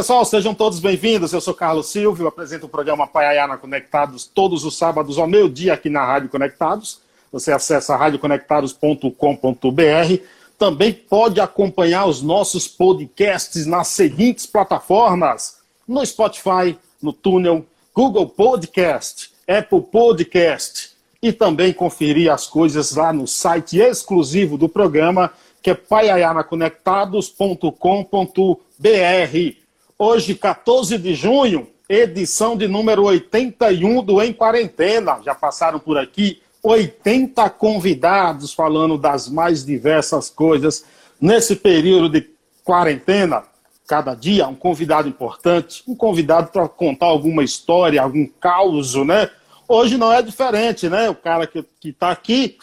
pessoal, sejam todos bem-vindos. Eu sou Carlos Silvio, apresento o programa Paiaiana Conectados todos os sábados ao meio-dia aqui na Rádio Conectados. Você acessa radioconectados.com.br. Também pode acompanhar os nossos podcasts nas seguintes plataformas: no Spotify, no Túnel, Google Podcast, Apple Podcast e também conferir as coisas lá no site exclusivo do programa, que é paiaianaconectados.com.br. Hoje, 14 de junho, edição de número 81 do Em Quarentena. Já passaram por aqui 80 convidados falando das mais diversas coisas nesse período de quarentena. Cada dia um convidado importante, um convidado para contar alguma história, algum caos, né? Hoje não é diferente, né? O cara que está aqui,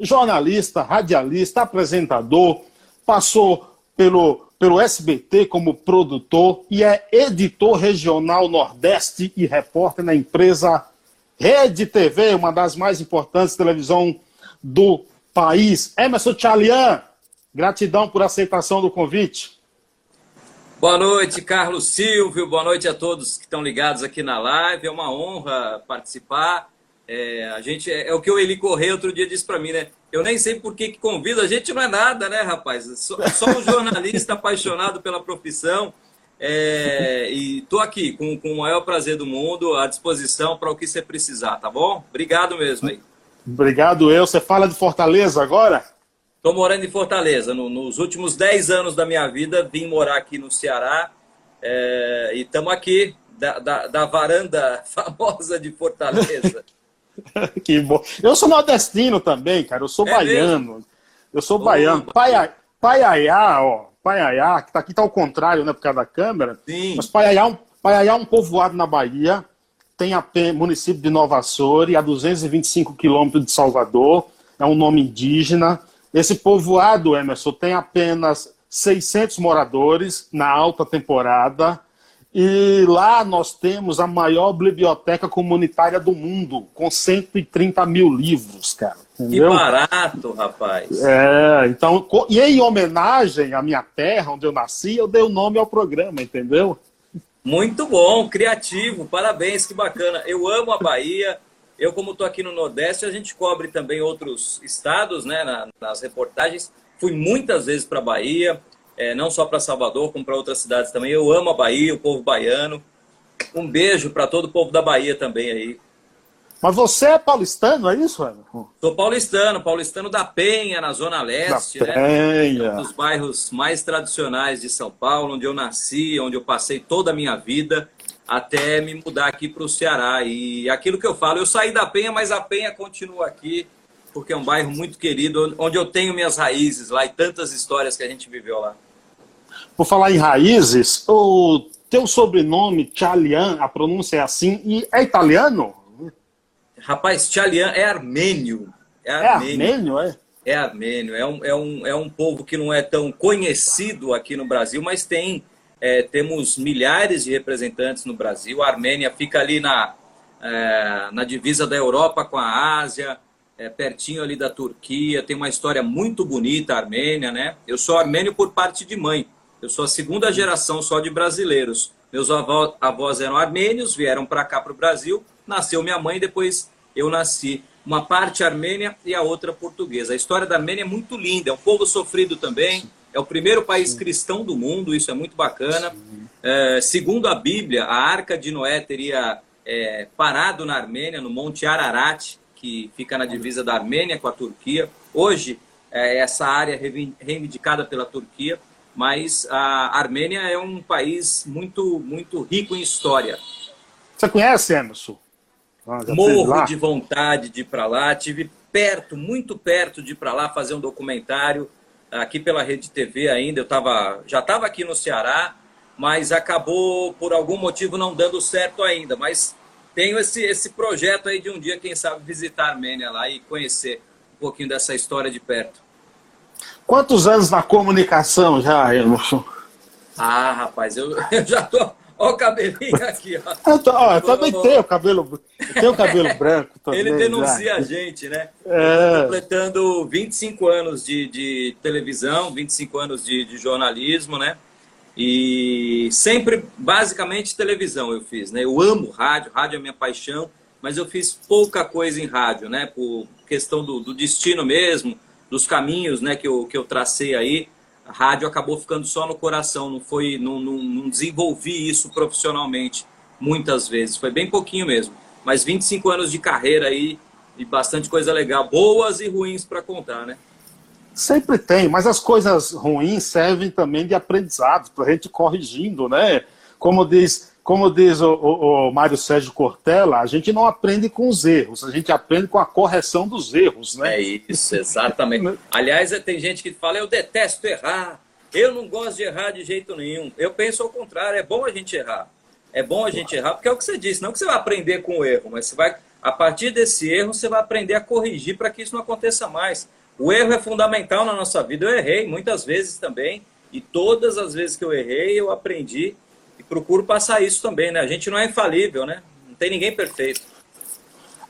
jornalista, radialista, apresentador, passou pelo, pelo SBT como produtor e é editor regional Nordeste e repórter na empresa Rede TV, uma das mais importantes televisão do país. Emerson Chalian, gratidão por aceitação do convite. Boa noite, Carlos Silvio. Boa noite a todos que estão ligados aqui na live. É uma honra participar. É, a gente é, é, o que o Eli Correia outro dia disse para mim, né? Eu nem sei por que, que convida. A gente não é nada, né, rapaz? Só, só um jornalista apaixonado pela profissão. É, e tô aqui com, com o maior prazer do mundo, à disposição para o que você precisar, tá bom? Obrigado mesmo aí. Obrigado eu. Você fala de Fortaleza agora? Estou morando em Fortaleza. No, nos últimos 10 anos da minha vida, vim morar aqui no Ceará. É, e estamos aqui, da, da, da, varanda famosa de Fortaleza. que bom. Eu sou nordestino também, cara. Eu sou é baiano. Mesmo? Eu sou oh, baiano. Pai, Paiaiá, ó. Paiaiá, que tá aqui tá ao contrário, né, por causa da câmera. Sim. Mas Paiaiá, é Paiaiá é um povoado na Bahia, tem a município de Nova Açores, a 225 quilômetros de Salvador, é um nome indígena. Esse povoado, Emerson, tem apenas 600 moradores na alta temporada. E lá nós temos a maior biblioteca comunitária do mundo, com 130 mil livros, cara. Entendeu? Que barato, rapaz. É, então, e em homenagem à minha terra, onde eu nasci, eu dei o nome ao programa, entendeu? Muito bom, criativo, parabéns, que bacana. Eu amo a Bahia. Eu, como estou aqui no Nordeste, a gente cobre também outros estados, né, nas reportagens. Fui muitas vezes para a Bahia, é, não só para Salvador, como para outras cidades também. Eu amo a Bahia, o povo baiano. Um beijo para todo o povo da Bahia também aí. Mas você é paulistano, é isso, Everton? Sou paulistano, paulistano da Penha, na Zona Leste, da Penha. né? Um dos bairros mais tradicionais de São Paulo, onde eu nasci, onde eu passei toda a minha vida, até me mudar aqui para o Ceará. E aquilo que eu falo, eu saí da Penha, mas a Penha continua aqui, porque é um bairro muito querido, onde eu tenho minhas raízes lá e tantas histórias que a gente viveu lá. Por falar em raízes, o teu sobrenome, Chalian, a pronúncia é assim, e é italiano? Rapaz, Tchalian é armênio. É, é armênio, é armênio, é? É armênio. É um, é, um, é um povo que não é tão conhecido aqui no Brasil, mas tem é, temos milhares de representantes no Brasil. A Armênia fica ali na, é, na divisa da Europa com a Ásia, é, pertinho ali da Turquia. Tem uma história muito bonita a Armênia, né? Eu sou armênio por parte de mãe. Eu sou a segunda geração só de brasileiros. Meus avós, eram armênios, vieram para cá, para o Brasil. Nasceu minha mãe, depois eu nasci. Uma parte armênia e a outra portuguesa. A história da Armênia é muito linda, é um povo sofrido também. É o primeiro país cristão do mundo, isso é muito bacana. É, segundo a Bíblia, a arca de Noé teria é, parado na Armênia, no Monte Ararat, que fica na divisa da Armênia com a Turquia. Hoje, é, essa área reivindicada pela Turquia, mas a Armênia é um país muito, muito rico em história. Você conhece, Emerson? Ah, Morro de vontade de ir para lá. Tive perto, muito perto de ir para lá fazer um documentário aqui pela Rede TV ainda. Eu tava, já estava aqui no Ceará, mas acabou por algum motivo não dando certo ainda. Mas tenho esse, esse projeto aí de um dia, quem sabe, visitar a Armênia lá e conhecer um pouquinho dessa história de perto. Quantos anos na comunicação já, Emerson? Ah, rapaz, eu, eu já tô Olha o cabelinho aqui, ó. Eu, tô, ó, eu também tenho cabelo, tenho cabelo branco. Também, Ele denuncia já. a gente, né? É. Completando 25 anos de, de televisão, 25 anos de, de jornalismo, né? E sempre, basicamente, televisão eu fiz, né? Eu amo rádio, rádio é minha paixão, mas eu fiz pouca coisa em rádio, né? Por questão do, do destino mesmo, dos caminhos, né? Que eu, que eu tracei aí. A rádio acabou ficando só no coração, não foi, não, não, não desenvolvi isso profissionalmente muitas vezes, foi bem pouquinho mesmo. Mas 25 anos de carreira aí e bastante coisa legal, boas e ruins para contar, né? Sempre tem, mas as coisas ruins servem também de aprendizado, para a gente corrigindo, né? Como diz, como diz o, o, o, Mário Sérgio Cortella, a gente não aprende com os erros, a gente aprende com a correção dos erros, né? É isso, exatamente. Aliás, tem gente que fala, eu detesto errar, eu não gosto de errar de jeito nenhum. Eu penso ao contrário, é bom a gente errar. É bom a gente errar, porque é o que você disse, não que você vai aprender com o erro, mas você vai, a partir desse erro, você vai aprender a corrigir para que isso não aconteça mais. O erro é fundamental na nossa vida. Eu errei muitas vezes também, e todas as vezes que eu errei, eu aprendi procuro passar isso também, né? A gente não é infalível, né? Não tem ninguém perfeito.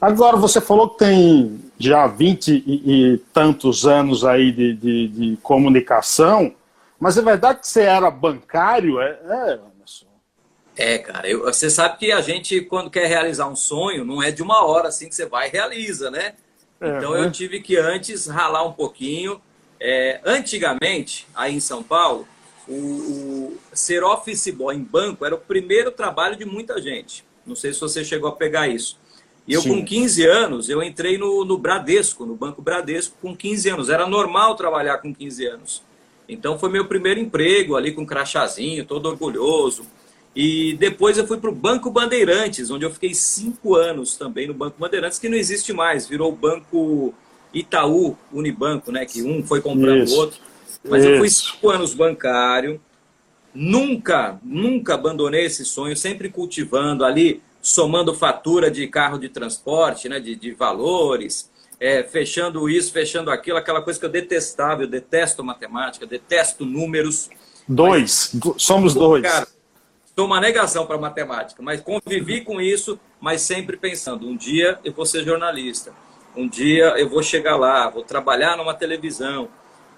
Agora, você falou que tem já 20 e, tantos anos aí de, de, de, comunicação, mas é verdade que você era bancário? É, é é, cara, eu, você sabe que a gente, quando quer realizar um sonho, não é de uma hora assim que você vai e realiza, né? É, então eu tive que antes ralar um pouquinho. É, antigamente, aí em São Paulo, o, o, ser office boy em banco era o primeiro trabalho de muita gente. Não sei se você chegou a pegar isso. E eu, Sim. com 15 anos, eu entrei no, no Bradesco, no Banco Bradesco, com 15 anos. Era normal trabalhar com 15 anos. Então foi meu primeiro emprego ali com um crachazinho, todo orgulhoso. E depois eu fui para o Banco Bandeirantes, onde eu fiquei cinco anos também no Banco Bandeirantes, que não existe mais, virou o Banco Itaú Unibanco, né? Que um foi comprando o outro. Mas Isso. eu fui cinco anos bancário, nunca, nunca abandonei esse sonho, sempre cultivando ali, somando fatura de carro de transporte, né? De, de valores, é, fechando isso, fechando aquilo, aquela coisa que eu detestava, eu detesto matemática, detesto números. Dois, mas, somos dois. Cara, Sou uma negação para matemática, mas convivi com isso, mas sempre pensando: um dia eu vou ser jornalista, um dia eu vou chegar lá, vou trabalhar numa televisão.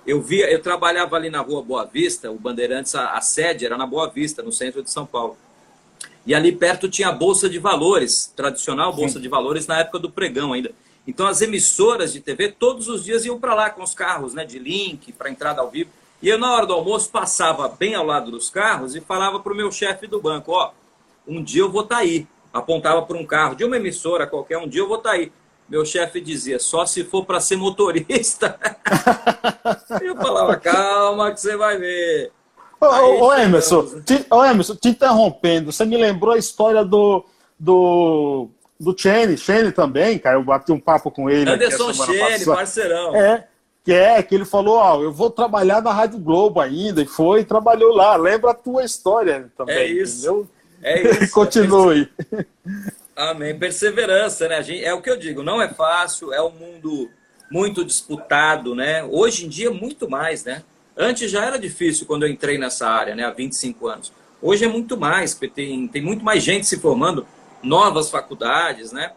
Eu via, eu trabalhava ali na rua Boa Vista, o Bandeirantes, a, a sede era na Boa Vista, no centro de São Paulo. E ali perto tinha a Bolsa de Valores, tradicional Bolsa Sim. de Valores, na época do pregão ainda. Então as emissoras de TV todos os dias iam para lá com os carros né, de link para entrada ao vivo. E eu, na hora do almoço, passava bem ao lado dos carros e falava para o meu chefe do banco: Ó, um dia eu vou estar tá aí. Apontava para um carro de uma emissora qualquer, um dia eu vou estar tá aí. Meu chefe dizia: só se for para ser motorista. eu falava: calma, que você vai ver. Ô, ô, Emerson, te, ô Emerson, te interrompendo, você me lembrou a história do, do, do Chene, Chene também, cara, eu bati um papo com ele. Anderson Chene, parceirão. É, que é que ele falou, ó, eu vou trabalhar na Rádio Globo ainda, e foi e trabalhou lá. Lembra a tua história também, é isso. entendeu? É isso. Continue. Amém. Perseverança, né? É o que eu digo, não é fácil, é um mundo muito disputado, né? Hoje em dia, muito mais, né? Antes já era difícil quando eu entrei nessa área, né? Há 25 anos. Hoje é muito mais, porque tem, tem muito mais gente se formando, novas faculdades, né?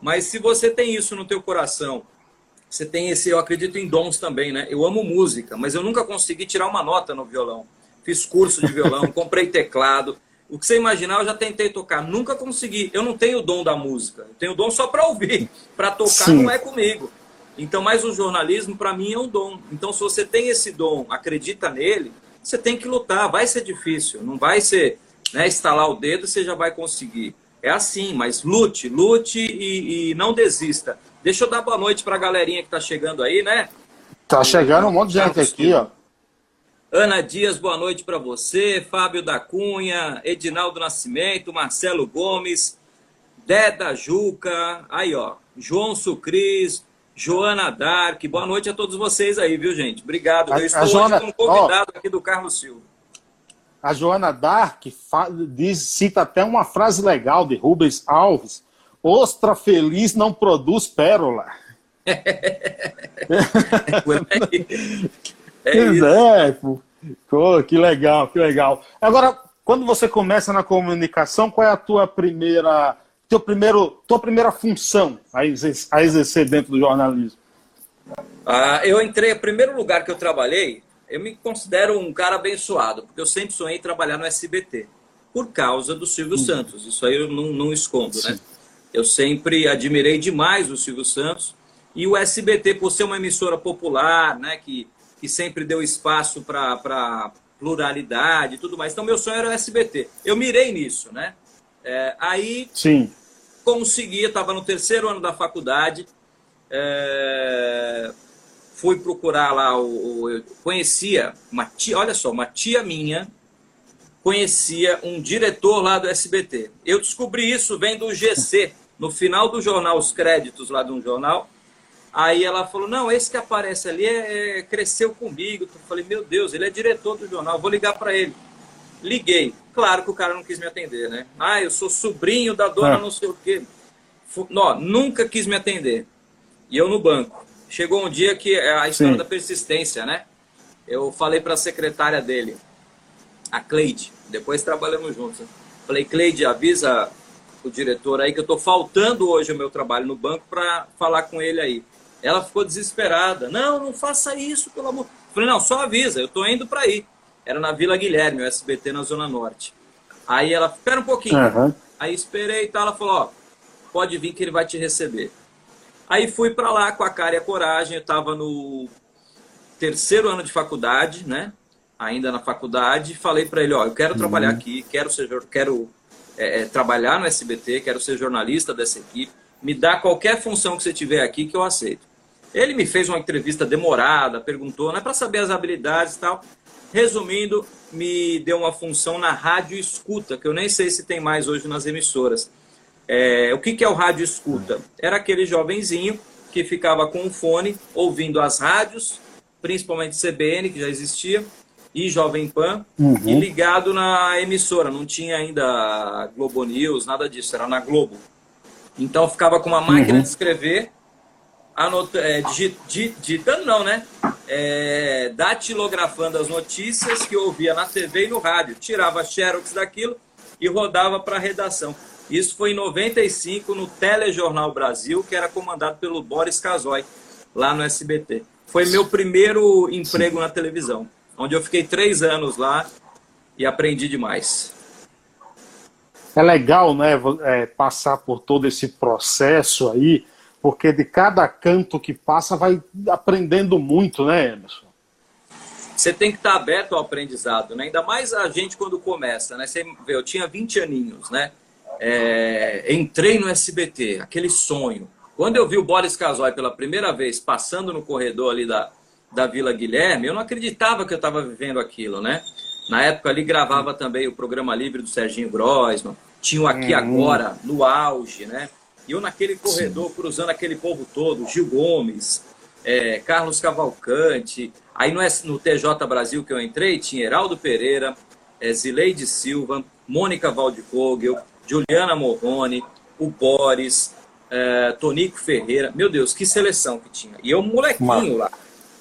Mas se você tem isso no teu coração, você tem esse, eu acredito em dons também, né? Eu amo música, mas eu nunca consegui tirar uma nota no violão. Fiz curso de violão, comprei teclado. O que você imaginar, eu já tentei tocar, nunca consegui. Eu não tenho o dom da música, eu tenho o dom só para ouvir, para tocar Sim. não é comigo. Então, mais o jornalismo para mim é um dom. Então, se você tem esse dom, acredita nele, você tem que lutar. Vai ser difícil, não vai ser, né, estalar o dedo, você já vai conseguir. É assim, mas lute, lute e, e não desista. Deixa eu dar boa noite para a galerinha que está chegando aí, né? Tá chegando um monte de gente aqui, ó. Ana Dias, boa noite para você. Fábio da Cunha, Edinaldo Nascimento, Marcelo Gomes, Deda Juca, aí ó, João Sucris, Joana Dark. Boa noite a todos vocês aí, viu, gente? Obrigado. A, Eu estou a Joana, um convidado ó, aqui do Carlos Silva. A Joana Dark diz, cita até uma frase legal de Rubens Alves, Ostra feliz não produz pérola. é, isso. é pô, que legal, que legal. Agora, quando você começa na comunicação, qual é a tua primeira, teu primeiro, tua primeira função a exercer, a exercer dentro do jornalismo? Ah, eu entrei, o primeiro lugar que eu trabalhei eu me considero um cara abençoado, porque eu sempre sonhei trabalhar no SBT, por causa do Silvio hum. Santos. Isso aí eu não, não escondo, né? Sim. né? Eu sempre admirei demais o Silvio Santos. E o SBT, por ser uma emissora popular, né, que, que sempre deu espaço para pluralidade e tudo mais. Então, meu sonho era o SBT. Eu mirei nisso, né? É, aí, Sim. consegui, estava no terceiro ano da faculdade, é, fui procurar lá, o, o, eu conhecia uma tia, olha só, uma tia minha conhecia um diretor lá do SBT. Eu descobri isso vem do GC, no final do jornal, os créditos lá de um jornal. Aí ela falou: Não, esse que aparece ali é, é, cresceu comigo. Eu falei: Meu Deus, ele é diretor do jornal, vou ligar para ele. Liguei. Claro que o cara não quis me atender, né? Ah, eu sou sobrinho da dona ah. não sei o quê. Não, nunca quis me atender. E eu no banco. Chegou um dia que é a história Sim. da persistência, né? Eu falei para a secretária dele, a Cleide, depois trabalhamos juntos. Né? Falei, Cleide, avisa o diretor aí que eu estou faltando hoje o meu trabalho no banco para falar com ele aí. Ela ficou desesperada. Não, não faça isso, pelo amor. Falei, não, só avisa, eu estou indo para aí. Era na Vila Guilherme, o SBT na Zona Norte. Aí ela, espera um pouquinho. Uhum. Aí esperei e tal, ela falou, ó, pode vir que ele vai te receber. Aí fui para lá com a cara e a coragem, eu estava no terceiro ano de faculdade, né? ainda na faculdade, falei para ele, ó, eu quero trabalhar uhum. aqui, quero ser, quero é, é, trabalhar no SBT, quero ser jornalista dessa equipe, me dá qualquer função que você tiver aqui que eu aceito. Ele me fez uma entrevista demorada, perguntou, né, para saber as habilidades e tal. Resumindo, me deu uma função na rádio escuta, que eu nem sei se tem mais hoje nas emissoras. É, o que, que é o rádio escuta? Era aquele jovenzinho que ficava com um fone ouvindo as rádios, principalmente CBN, que já existia, e Jovem Pan, uhum. e ligado na emissora. Não tinha ainda Globo News, nada disso, era na Globo. Então ficava com uma máquina uhum. de escrever, anota, é, digitando não, né? É, datilografando as notícias que ouvia na TV e no rádio. Tirava xerox daquilo e rodava para a redação. Isso foi em 95 no Telejornal Brasil, que era comandado pelo Boris Casoy, lá no SBT. Foi meu primeiro emprego na televisão onde eu fiquei três anos lá e aprendi demais. É legal, né, é, passar por todo esse processo aí, porque de cada canto que passa vai aprendendo muito, né, Emerson? Você tem que estar aberto ao aprendizado, né? Ainda mais a gente quando começa, né? Você vê, eu tinha 20 aninhos, né? É, entrei no SBT, aquele sonho. Quando eu vi o Boris Casoy pela primeira vez passando no corredor ali da, da Vila Guilherme, eu não acreditava que eu estava vivendo aquilo, né? Na época ali gravava também o programa livre do Serginho Grossman, tinha o Aqui uhum. Agora, no auge, né? E eu naquele corredor, Sim. cruzando aquele povo todo, Gil Gomes, é, Carlos Cavalcante, aí no, no TJ Brasil que eu entrei, tinha Heraldo Pereira, é, Zileide Silva, Mônica Valdivogel, Juliana Morrone, o Boris, é, Tonico Ferreira. Meu Deus, que seleção que tinha. E eu, molequinho lá.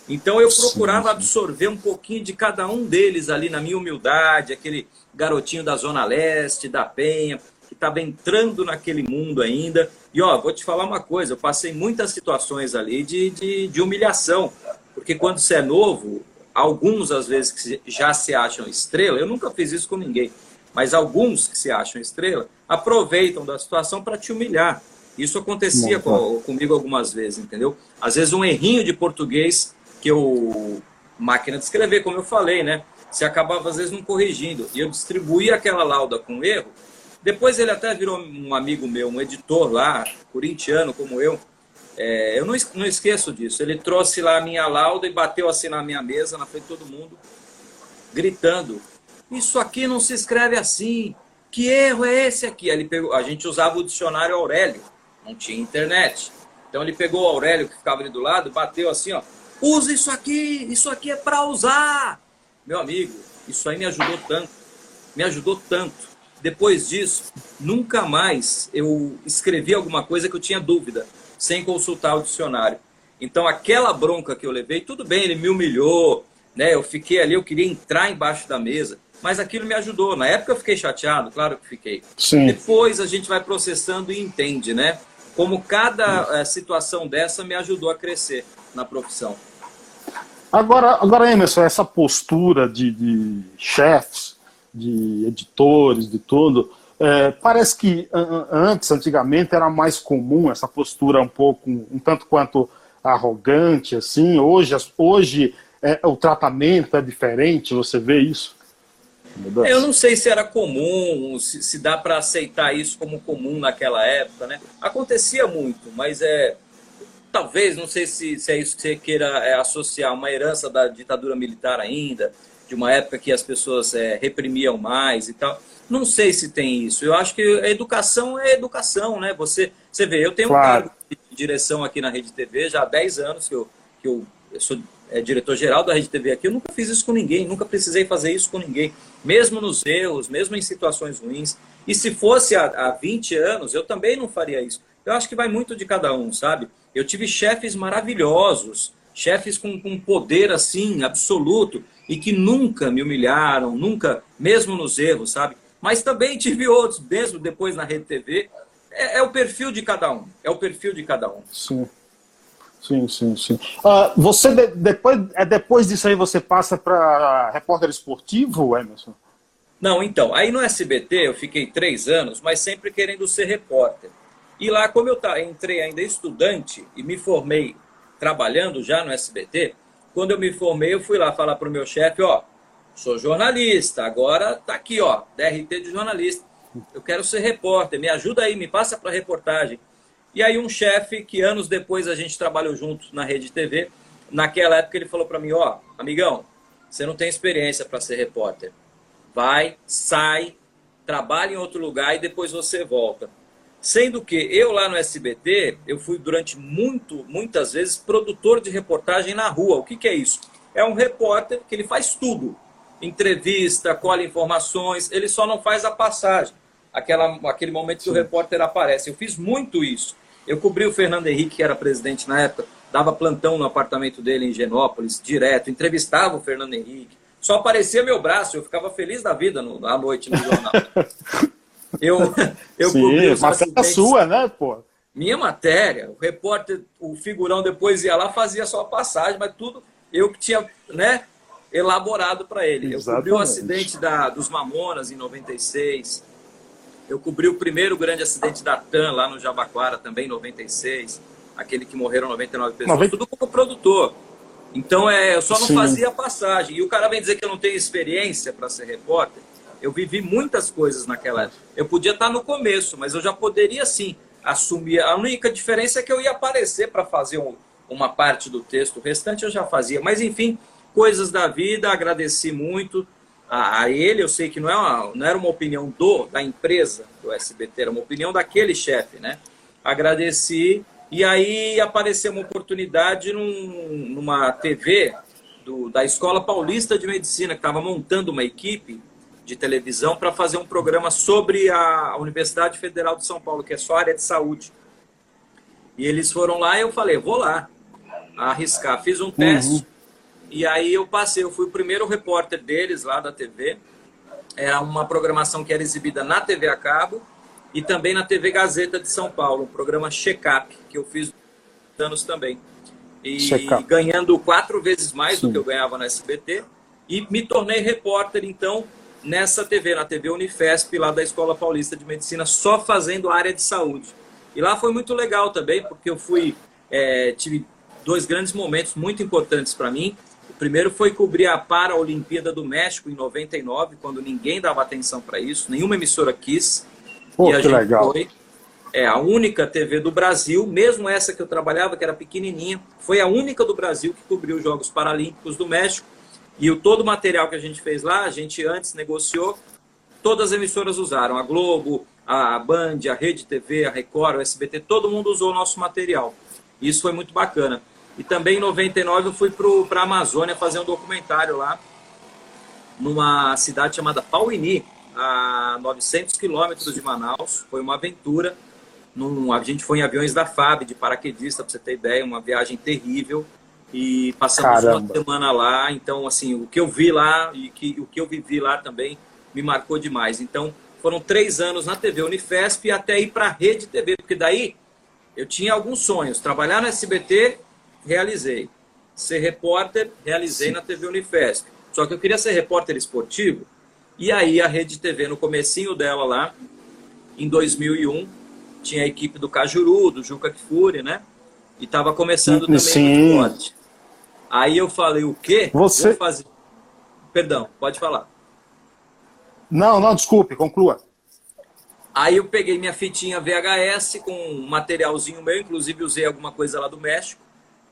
Então eu procurava absorver um pouquinho de cada um deles ali na minha humildade, aquele garotinho da Zona Leste, da Penha, estava entrando naquele mundo ainda. E ó, vou te falar uma coisa, eu passei muitas situações ali de, de, de humilhação, porque quando você é novo, alguns às vezes que já se acham estrela, eu nunca fiz isso com ninguém, mas alguns que se acham estrela aproveitam da situação para te humilhar. Isso acontecia com, comigo algumas vezes, entendeu? Às vezes um errinho de português que eu máquina de escrever, como eu falei, né? Você acabava às vezes não corrigindo. E eu distribuía aquela lauda com erro. Depois ele até virou um amigo meu, um editor lá, corintiano como eu. É, eu não, não esqueço disso. Ele trouxe lá a minha lauda e bateu assim na minha mesa, na frente de todo mundo, gritando: Isso aqui não se escreve assim. Que erro é esse aqui? Ele pegou, a gente usava o dicionário Aurélio, não tinha internet. Então ele pegou o Aurélio que ficava ali do lado, bateu assim, ó, Usa isso aqui, isso aqui é para usar. Meu amigo, isso aí me ajudou tanto, me ajudou tanto. Depois disso, nunca mais eu escrevi alguma coisa que eu tinha dúvida, sem consultar o dicionário. Então, aquela bronca que eu levei, tudo bem, ele me humilhou, né? Eu fiquei ali, eu queria entrar embaixo da mesa, mas aquilo me ajudou. Na época eu fiquei chateado, claro que fiquei. Sim. Depois a gente vai processando e entende, né? Como cada é, situação dessa me ajudou a crescer na profissão. Agora, agora Emerson, essa postura de, de chefes, de editores, de tudo, é, parece que antes, antigamente, era mais comum essa postura um pouco, um tanto quanto arrogante, assim. Hoje, hoje é, o tratamento é diferente, você vê isso? Eu não sei se era comum, se, se dá para aceitar isso como comum naquela época, né? Acontecia muito, mas é talvez, não sei se, se é isso que você queira é, associar, uma herança da ditadura militar ainda, de uma época que as pessoas é, reprimiam mais e tal. Não sei se tem isso. Eu acho que a educação é educação, né? Você, você vê, eu tenho claro. um cargo de direção aqui na Rede TV já há 10 anos que eu, que eu, eu sou é, diretor-geral da Rede TV aqui. Eu nunca fiz isso com ninguém, nunca precisei fazer isso com ninguém, mesmo nos erros, mesmo em situações ruins. E se fosse há, há 20 anos, eu também não faria isso. Eu acho que vai muito de cada um, sabe? Eu tive chefes maravilhosos, chefes com, com poder assim, absoluto, e que nunca me humilharam, nunca, mesmo nos erros, sabe? Mas também tive outros, mesmo depois na Rede TV. É, é o perfil de cada um. É o perfil de cada um. Sim. Sim, sim, sim. Uh, você de, depois, é depois disso aí você passa para repórter esportivo, Emerson? Não, então, aí no SBT eu fiquei três anos, mas sempre querendo ser repórter. E lá, como eu entrei ainda estudante e me formei trabalhando já no SBT, quando eu me formei, eu fui lá falar para o meu chefe, ó, sou jornalista, agora tá aqui, ó, DRT de jornalista. Eu quero ser repórter, me ajuda aí, me passa para reportagem. E aí um chefe que anos depois a gente trabalhou juntos na Rede TV, naquela época ele falou para mim, ó, amigão, você não tem experiência para ser repórter. Vai, sai, trabalha em outro lugar e depois você volta. Sendo que eu lá no SBT, eu fui durante muito, muitas vezes produtor de reportagem na rua. O que, que é isso? É um repórter que ele faz tudo. Entrevista, colhe informações, ele só não faz a passagem. Aquela, aquele momento que o repórter aparece. Eu fiz muito isso. Eu cobri o Fernando Henrique, que era presidente na época, dava plantão no apartamento dele em Genópolis, direto, entrevistava o Fernando Henrique. Só aparecia meu braço, eu ficava feliz da vida no, à noite no jornal. Eu, eu Sim, os matéria sua, né, pô? Minha matéria. O repórter, o figurão depois ia lá, fazia só a passagem, mas tudo eu que tinha, né, elaborado para ele. Exatamente. Eu cobri o acidente da, dos Mamonas em 96. Eu cobri o primeiro grande acidente da TAM lá no Jabaquara também em 96. Aquele que morreram 99 pessoas. 90... Tudo como produtor. Então, é, eu só não Sim. fazia a passagem. E o cara vem dizer que eu não tenho experiência para ser repórter. Eu vivi muitas coisas naquela época. Eu podia estar no começo, mas eu já poderia sim assumir. A única diferença é que eu ia aparecer para fazer um, uma parte do texto, o restante eu já fazia. Mas enfim, coisas da vida, agradeci muito a, a ele. Eu sei que não, é uma, não era uma opinião do da empresa do SBT, era uma opinião daquele chefe, né? Agradeci e aí apareceu uma oportunidade num, numa TV do, da Escola Paulista de Medicina, que estava montando uma equipe de televisão para fazer um programa sobre a Universidade Federal de São Paulo, que é só área de saúde. E eles foram lá e eu falei, vou lá arriscar. Fiz um teste uhum. e aí eu passei. Eu fui o primeiro repórter deles lá da TV. Era uma programação que era exibida na TV a cabo e também na TV Gazeta de São Paulo, um programa check-up que eu fiz anos também. E ganhando quatro vezes mais Sim. do que eu ganhava na SBT. E me tornei repórter, então, nessa TV, na TV Unifesp, lá da Escola Paulista de Medicina, só fazendo área de saúde. E lá foi muito legal também, porque eu fui, é, tive dois grandes momentos muito importantes para mim. O primeiro foi cobrir a Paralimpíada do México em 99, quando ninguém dava atenção para isso, nenhuma emissora quis. Pô, e a que gente legal. foi é a única TV do Brasil, mesmo essa que eu trabalhava, que era pequenininha, foi a única do Brasil que cobriu os Jogos Paralímpicos do México e o todo o material que a gente fez lá, a gente antes negociou, todas as emissoras usaram. A Globo, a Band, a Rede TV, a Record, o SBT, todo mundo usou o nosso material. Isso foi muito bacana. E também em 99 eu fui para a Amazônia fazer um documentário lá, numa cidade chamada Pauini, a 900 quilômetros de Manaus. Foi uma aventura. Num, a gente foi em aviões da FAB, de paraquedista, para você ter ideia, uma viagem terrível e passamos Caramba. uma semana lá. Então, assim, o que eu vi lá e que, o que eu vivi lá também me marcou demais. Então, foram três anos na TV Unifesp até ir para a Rede TV, porque daí eu tinha alguns sonhos. Trabalhar no SBT, realizei. ser repórter, realizei Sim. na TV Unifesp. Só que eu queria ser repórter esportivo, e aí a Rede TV, no comecinho dela lá, em 2001, tinha a equipe do Cajuru, do Juca Kfouri, né? E estava começando também Sim. o esporte. Aí eu falei, o quê? Você... Vou fazer... Perdão, pode falar. Não, não, desculpe, conclua. Aí eu peguei minha fitinha VHS com um materialzinho meu, inclusive usei alguma coisa lá do México.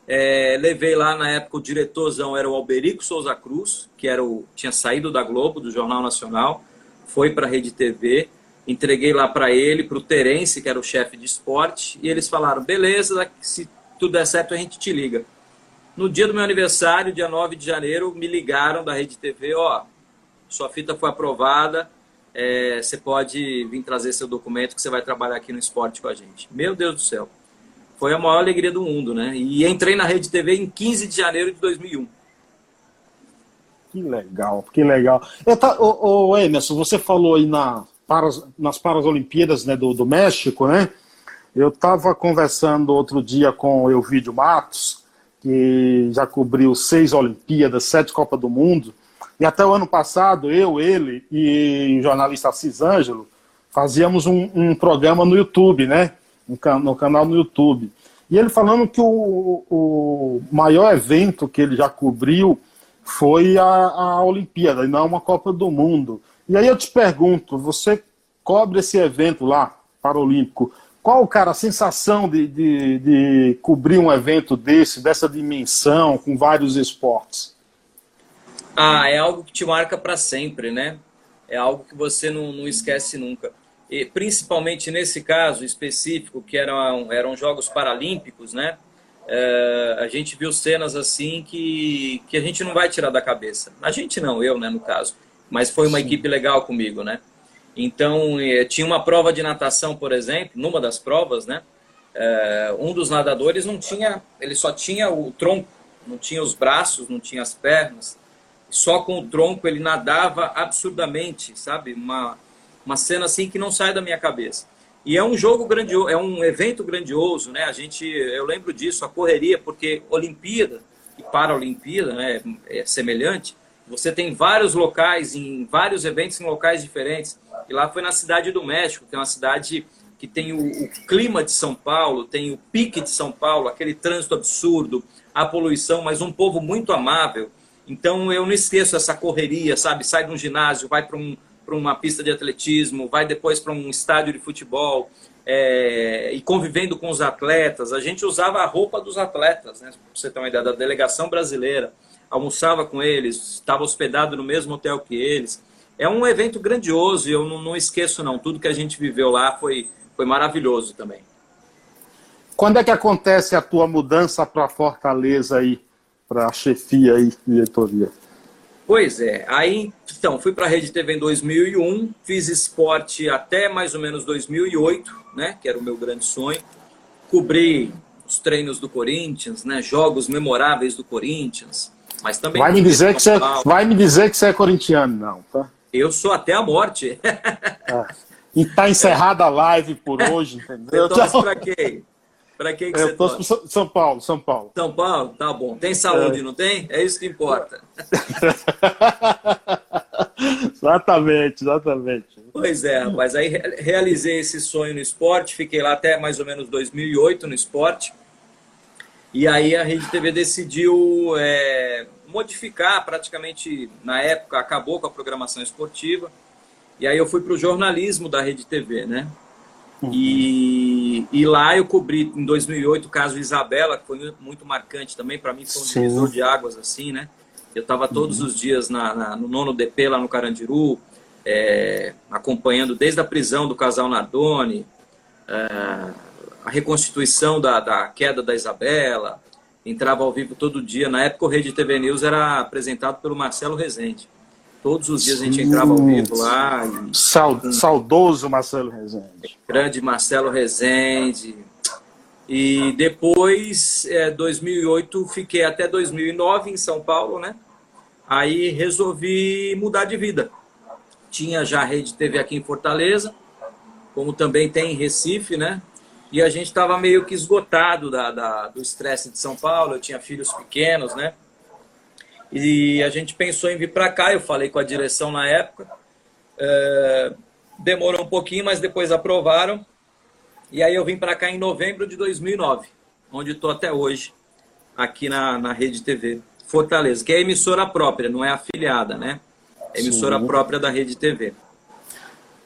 É, levei lá na época o diretorzão era o Alberico Souza Cruz, que era o tinha saído da Globo, do Jornal Nacional, foi para a Rede TV. Entreguei lá para ele, para o Terence, que era o chefe de esporte, e eles falaram: beleza, se tudo der certo a gente te liga. No dia do meu aniversário, dia 9 de janeiro, me ligaram da Rede TV: ó, sua fita foi aprovada, é, você pode vir trazer seu documento que você vai trabalhar aqui no esporte com a gente. Meu Deus do céu. Foi a maior alegria do mundo, né? E entrei na Rede TV em 15 de janeiro de 2001. Que legal, que legal. Tá, ô, ô, Emerson, você falou aí na, nas Paralimpíadas né, do, do México, né? Eu estava conversando outro dia com o Elvídio Matos, que já cobriu seis Olimpíadas, sete Copas do Mundo, e até o ano passado, eu, ele e o jornalista Assis Ângelo fazíamos um, um programa no YouTube, né? No, canal no YouTube. E ele falando que o, o maior evento que ele já cobriu foi a, a Olimpíada, e não uma Copa do Mundo. E aí eu te pergunto, você cobre esse evento lá, Paralímpico, qual, cara, a sensação de, de, de cobrir um evento desse, dessa dimensão, com vários esportes? Ah, é algo que te marca para sempre, né? É algo que você não, não esquece nunca. E, principalmente nesse caso específico, que eram, eram Jogos Paralímpicos, né? É, a gente viu cenas assim que, que a gente não vai tirar da cabeça. A gente não, eu, né, no caso. Mas foi uma Sim. equipe legal comigo, né? Então, é, tinha uma prova de natação, por exemplo, numa das provas, né? É, um dos nadadores não tinha, ele só tinha o tronco, não tinha os braços, não tinha as pernas só com o tronco ele nadava absurdamente, sabe? Uma, uma cena assim que não sai da minha cabeça. E é um jogo grandioso, é um evento grandioso, né? A gente, eu lembro disso, a correria, porque Olimpíada e Paralimpíada, né, é semelhante. Você tem vários locais em vários eventos em locais diferentes. E lá foi na cidade do México, que é uma cidade que tem o, o clima de São Paulo, tem o pique de São Paulo, aquele trânsito absurdo, a poluição, mas um povo muito amável então eu não esqueço essa correria, sabe? Sai de um ginásio, vai para um, uma pista de atletismo, vai depois para um estádio de futebol, é, e convivendo com os atletas. A gente usava a roupa dos atletas, né? Pra você ter uma ideia, da delegação brasileira. Almoçava com eles, estava hospedado no mesmo hotel que eles. É um evento grandioso e eu não, não esqueço, não. Tudo que a gente viveu lá foi, foi maravilhoso também. Quando é que acontece a tua mudança para Fortaleza aí? para a chefia e diretoria? Pois é, aí então fui para a Rede TV em 2001, fiz esporte até mais ou menos 2008, né, que era o meu grande sonho. Cobri os treinos do Corinthians, né, jogos memoráveis do Corinthians, mas também vai me dizer que você vai me dizer que você é corintiano, não, tá? Eu sou até a morte. É. E tá encerrada a live por hoje, entendeu? Então, para quem? Para quem que eu você torce? São Paulo, São Paulo. São Paulo? Tá bom. Tem saúde, é. não tem? É isso que importa. exatamente, exatamente. Pois é, rapaz. Aí realizei esse sonho no esporte, fiquei lá até mais ou menos 2008 no esporte. E aí a Rede TV decidiu é, modificar, praticamente na época acabou com a programação esportiva. E aí eu fui para o jornalismo da Rede TV, né? Uhum. E, e lá eu cobri em 2008 o caso Isabela, que foi muito marcante também. Para mim foi um divisor de águas, assim, né? Eu estava todos uhum. os dias na, na, no nono DP lá no Carandiru, é, acompanhando desde a prisão do casal Nardoni, é, a reconstituição da, da queda da Isabela. Entrava ao vivo todo dia. Na época o Rede TV News era apresentado pelo Marcelo Rezende. Todos os dias a gente entrava ao vivo lá. E... Saudoso Marcelo Rezende. Grande Marcelo Rezende. E depois, é, 2008, fiquei até 2009 em São Paulo, né? Aí resolvi mudar de vida. Tinha já rede TV aqui em Fortaleza, como também tem em Recife, né? E a gente estava meio que esgotado da, da do estresse de São Paulo. Eu tinha filhos pequenos, né? E a gente pensou em vir para cá. Eu falei com a direção na época. É, demorou um pouquinho, mas depois aprovaram. E aí eu vim para cá em novembro de 2009, onde estou até hoje, aqui na, na Rede TV Fortaleza, que é emissora própria, não é afiliada, né? É emissora Sim. própria da Rede TV.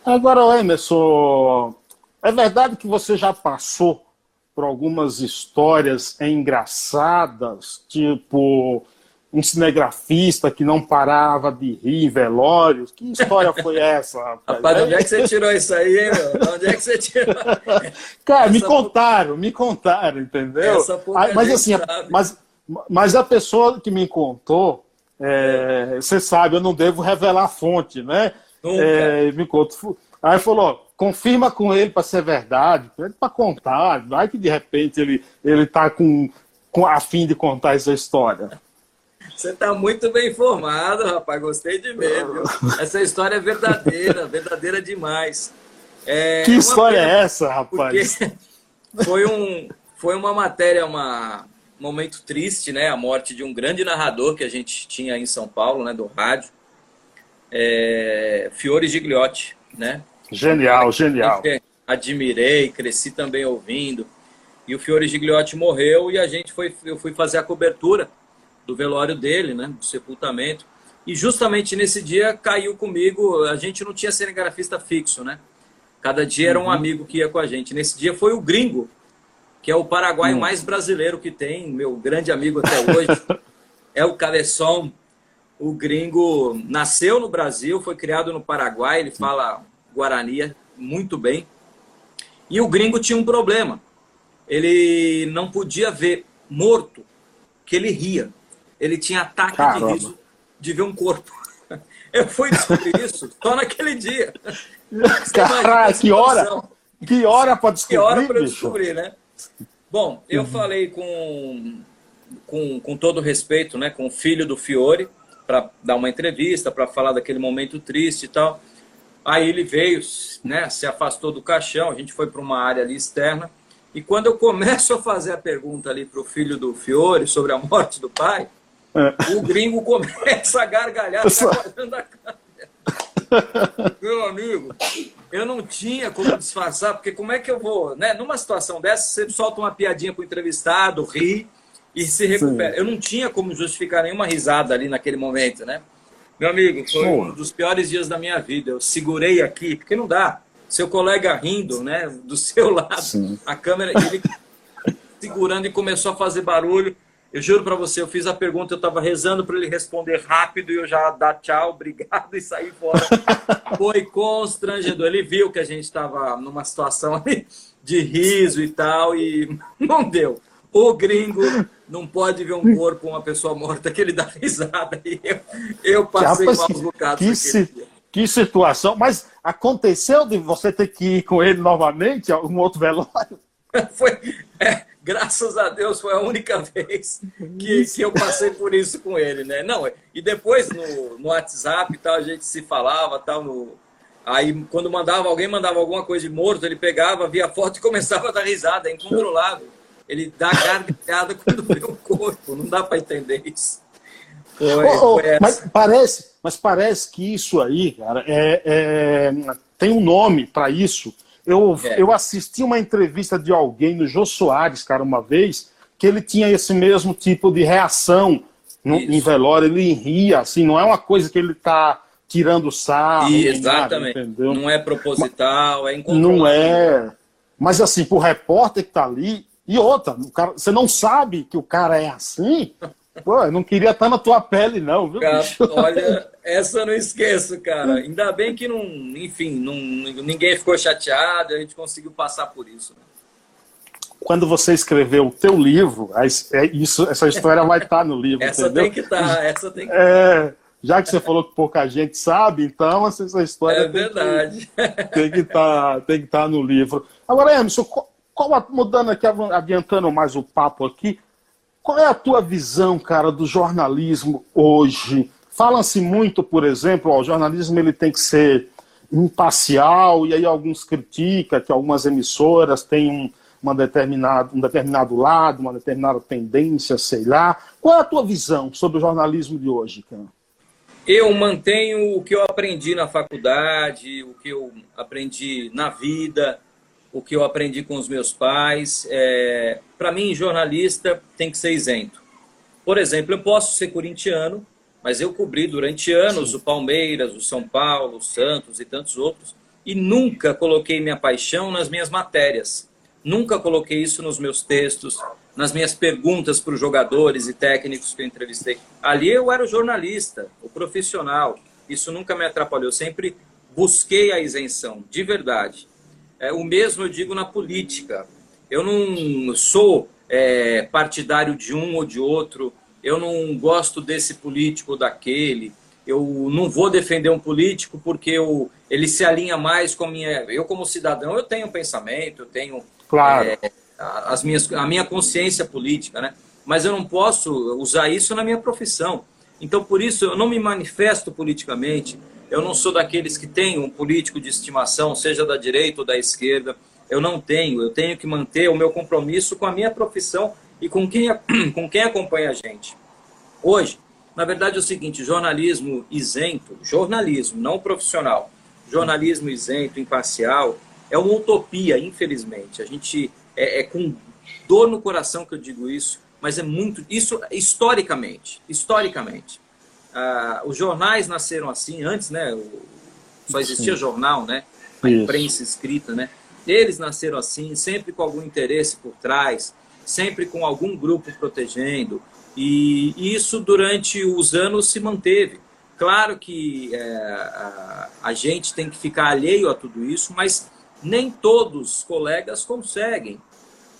Agora, Emerson, é verdade que você já passou por algumas histórias engraçadas, tipo um cinegrafista que não parava de rir em velórios. Que história foi essa, rapaz? rapaz de onde é que você tirou isso aí, hein, meu? De onde é que você tirou? Cara, essa me contaram, me contaram, entendeu? Ah, mas assim, mas, mas a pessoa que me contou, é, você sabe, eu não devo revelar a fonte, né? É, me contou. Aí falou, confirma com ele para ser verdade, para contar, vai que de repente ele ele tá com, com a fim de contar essa história. Você está muito bem informado, rapaz. Gostei de ver. Viu? Essa história é verdadeira, verdadeira demais. É que história é essa, rapaz? Foi, um, foi uma matéria, uma, um momento triste, né? A morte de um grande narrador que a gente tinha em São Paulo, né? Do rádio. É, Fiore Gigliotti, né? Genial, genial. Admirei, cresci também ouvindo. E o Fiore Gigliotti morreu e a gente foi, eu fui fazer a cobertura do velório dele, né, do sepultamento. E justamente nesse dia caiu comigo, a gente não tinha cinegrafista fixo, né? Cada dia era um uhum. amigo que ia com a gente. Nesse dia foi o Gringo, que é o paraguaio uhum. mais brasileiro que tem, meu grande amigo até hoje. é o Cabeção. O Gringo nasceu no Brasil, foi criado no Paraguai, ele fala Guarani muito bem. E o Gringo tinha um problema. Ele não podia ver morto, que ele ria ele tinha ataque Caramba. de riso de ver um corpo. Eu fui descobrir isso só naquele dia. Caralho, que hora! Que hora para descobrir? Que hora para descobrir, né? Bom, eu uhum. falei com, com, com todo respeito, né, com o filho do Fiore, para dar uma entrevista, para falar daquele momento triste e tal. Aí ele veio, né, se afastou do caixão, a gente foi para uma área ali externa. E quando eu começo a fazer a pergunta ali para o filho do Fiore sobre a morte do pai, é. O gringo começa a gargalhar, tá a câmera. Meu amigo, eu não tinha como disfarçar, porque como é que eu vou, né? Numa situação dessa, você solta uma piadinha pro entrevistado, ri e se recupera. Sim. Eu não tinha como justificar nenhuma risada ali naquele momento, né? Meu amigo, foi um dos piores dias da minha vida. Eu segurei aqui, porque não dá. Seu colega rindo, né, do seu lado, Sim. a câmera, ele segurando e começou a fazer barulho. Eu juro para você, eu fiz a pergunta, eu estava rezando para ele responder rápido e eu já dar tchau, obrigado e sair fora. Foi constrangedor. Ele viu que a gente estava numa situação de riso e tal e não deu. O gringo não pode ver um corpo, uma pessoa morta, que ele dá risada. E eu, eu passei Rapaz, maus bocados que, que situação. Mas aconteceu de você ter que ir com ele novamente, algum outro velório? Foi, é, graças a Deus foi a única vez que, que eu passei por isso com ele, né? Não, e depois no, no WhatsApp tal, a gente se falava tal, no, aí quando mandava alguém mandava alguma coisa de morto, ele pegava, via a foto e começava a dar risada, é incontrolável. Ele dá gargalhada quando vê o corpo, não dá para entender isso. Foi, oh, oh, mas parece, mas parece que isso aí, cara, é, é tem um nome para isso eu, é. eu assisti uma entrevista de alguém no Jô Soares, cara, uma vez, que ele tinha esse mesmo tipo de reação no, em velório, ele ria, assim, não é uma coisa que ele está tirando sarro. Exatamente. Nada, não é proposital, é incontrolável. Não é. Mas assim, pro repórter que tá ali, e outra, cara, você não sabe que o cara é assim, Pô, eu não queria estar na tua pele, não, viu? Cara, olha, essa eu não esqueço, cara. Ainda bem que não, enfim, não, ninguém ficou chateado, a gente conseguiu passar por isso. Né? Quando você escreveu o teu livro, é isso, essa história vai estar no livro. essa entendeu? tem que estar, tá, essa tem que é, Já que você falou que pouca gente sabe, então essa história é verdade. tem que estar, tem que estar tá no livro. Agora, Emerson, qual, qual, mudando aqui, adiantando mais o papo aqui, qual é a tua visão, cara, do jornalismo hoje? Fala-se muito, por exemplo, ó, o jornalismo ele tem que ser imparcial, e aí alguns criticam que algumas emissoras têm um, uma determinada, um determinado lado, uma determinada tendência, sei lá. Qual é a tua visão sobre o jornalismo de hoje, Cam? Eu mantenho o que eu aprendi na faculdade, o que eu aprendi na vida, o que eu aprendi com os meus pais. É, Para mim, jornalista tem que ser isento. Por exemplo, eu posso ser corintiano, mas eu cobri durante anos Sim. o Palmeiras, o São Paulo, o Santos e tantos outros, e nunca coloquei minha paixão nas minhas matérias. Nunca coloquei isso nos meus textos, nas minhas perguntas para os jogadores e técnicos que eu entrevistei. Ali eu era o jornalista, o profissional. Isso nunca me atrapalhou. Eu sempre busquei a isenção, de verdade. É, o mesmo eu digo na política. Eu não sou é, partidário de um ou de outro. Eu não gosto desse político ou daquele. Eu não vou defender um político porque eu, ele se alinha mais com a minha. Eu, como cidadão, eu tenho um pensamento, eu tenho claro. é, as minhas, a minha consciência política, né? Mas eu não posso usar isso na minha profissão. Então, por isso, eu não me manifesto politicamente. Eu não sou daqueles que têm um político de estimação, seja da direita ou da esquerda. Eu não tenho. Eu tenho que manter o meu compromisso com a minha profissão e com quem, com quem acompanha a gente. Hoje, na verdade, é o seguinte: jornalismo isento, jornalismo, não profissional, jornalismo isento, imparcial, é uma utopia, infelizmente. A gente é, é com dor no coração que eu digo isso, mas é muito. Isso historicamente. Historicamente. Ah, os jornais nasceram assim antes, né? Só existia Sim. jornal, né? A imprensa escrita, né? Eles nasceram assim, sempre com algum interesse por trás, sempre com algum grupo protegendo. E isso durante os anos se manteve. Claro que é, a, a gente tem que ficar alheio a tudo isso, mas nem todos os colegas conseguem.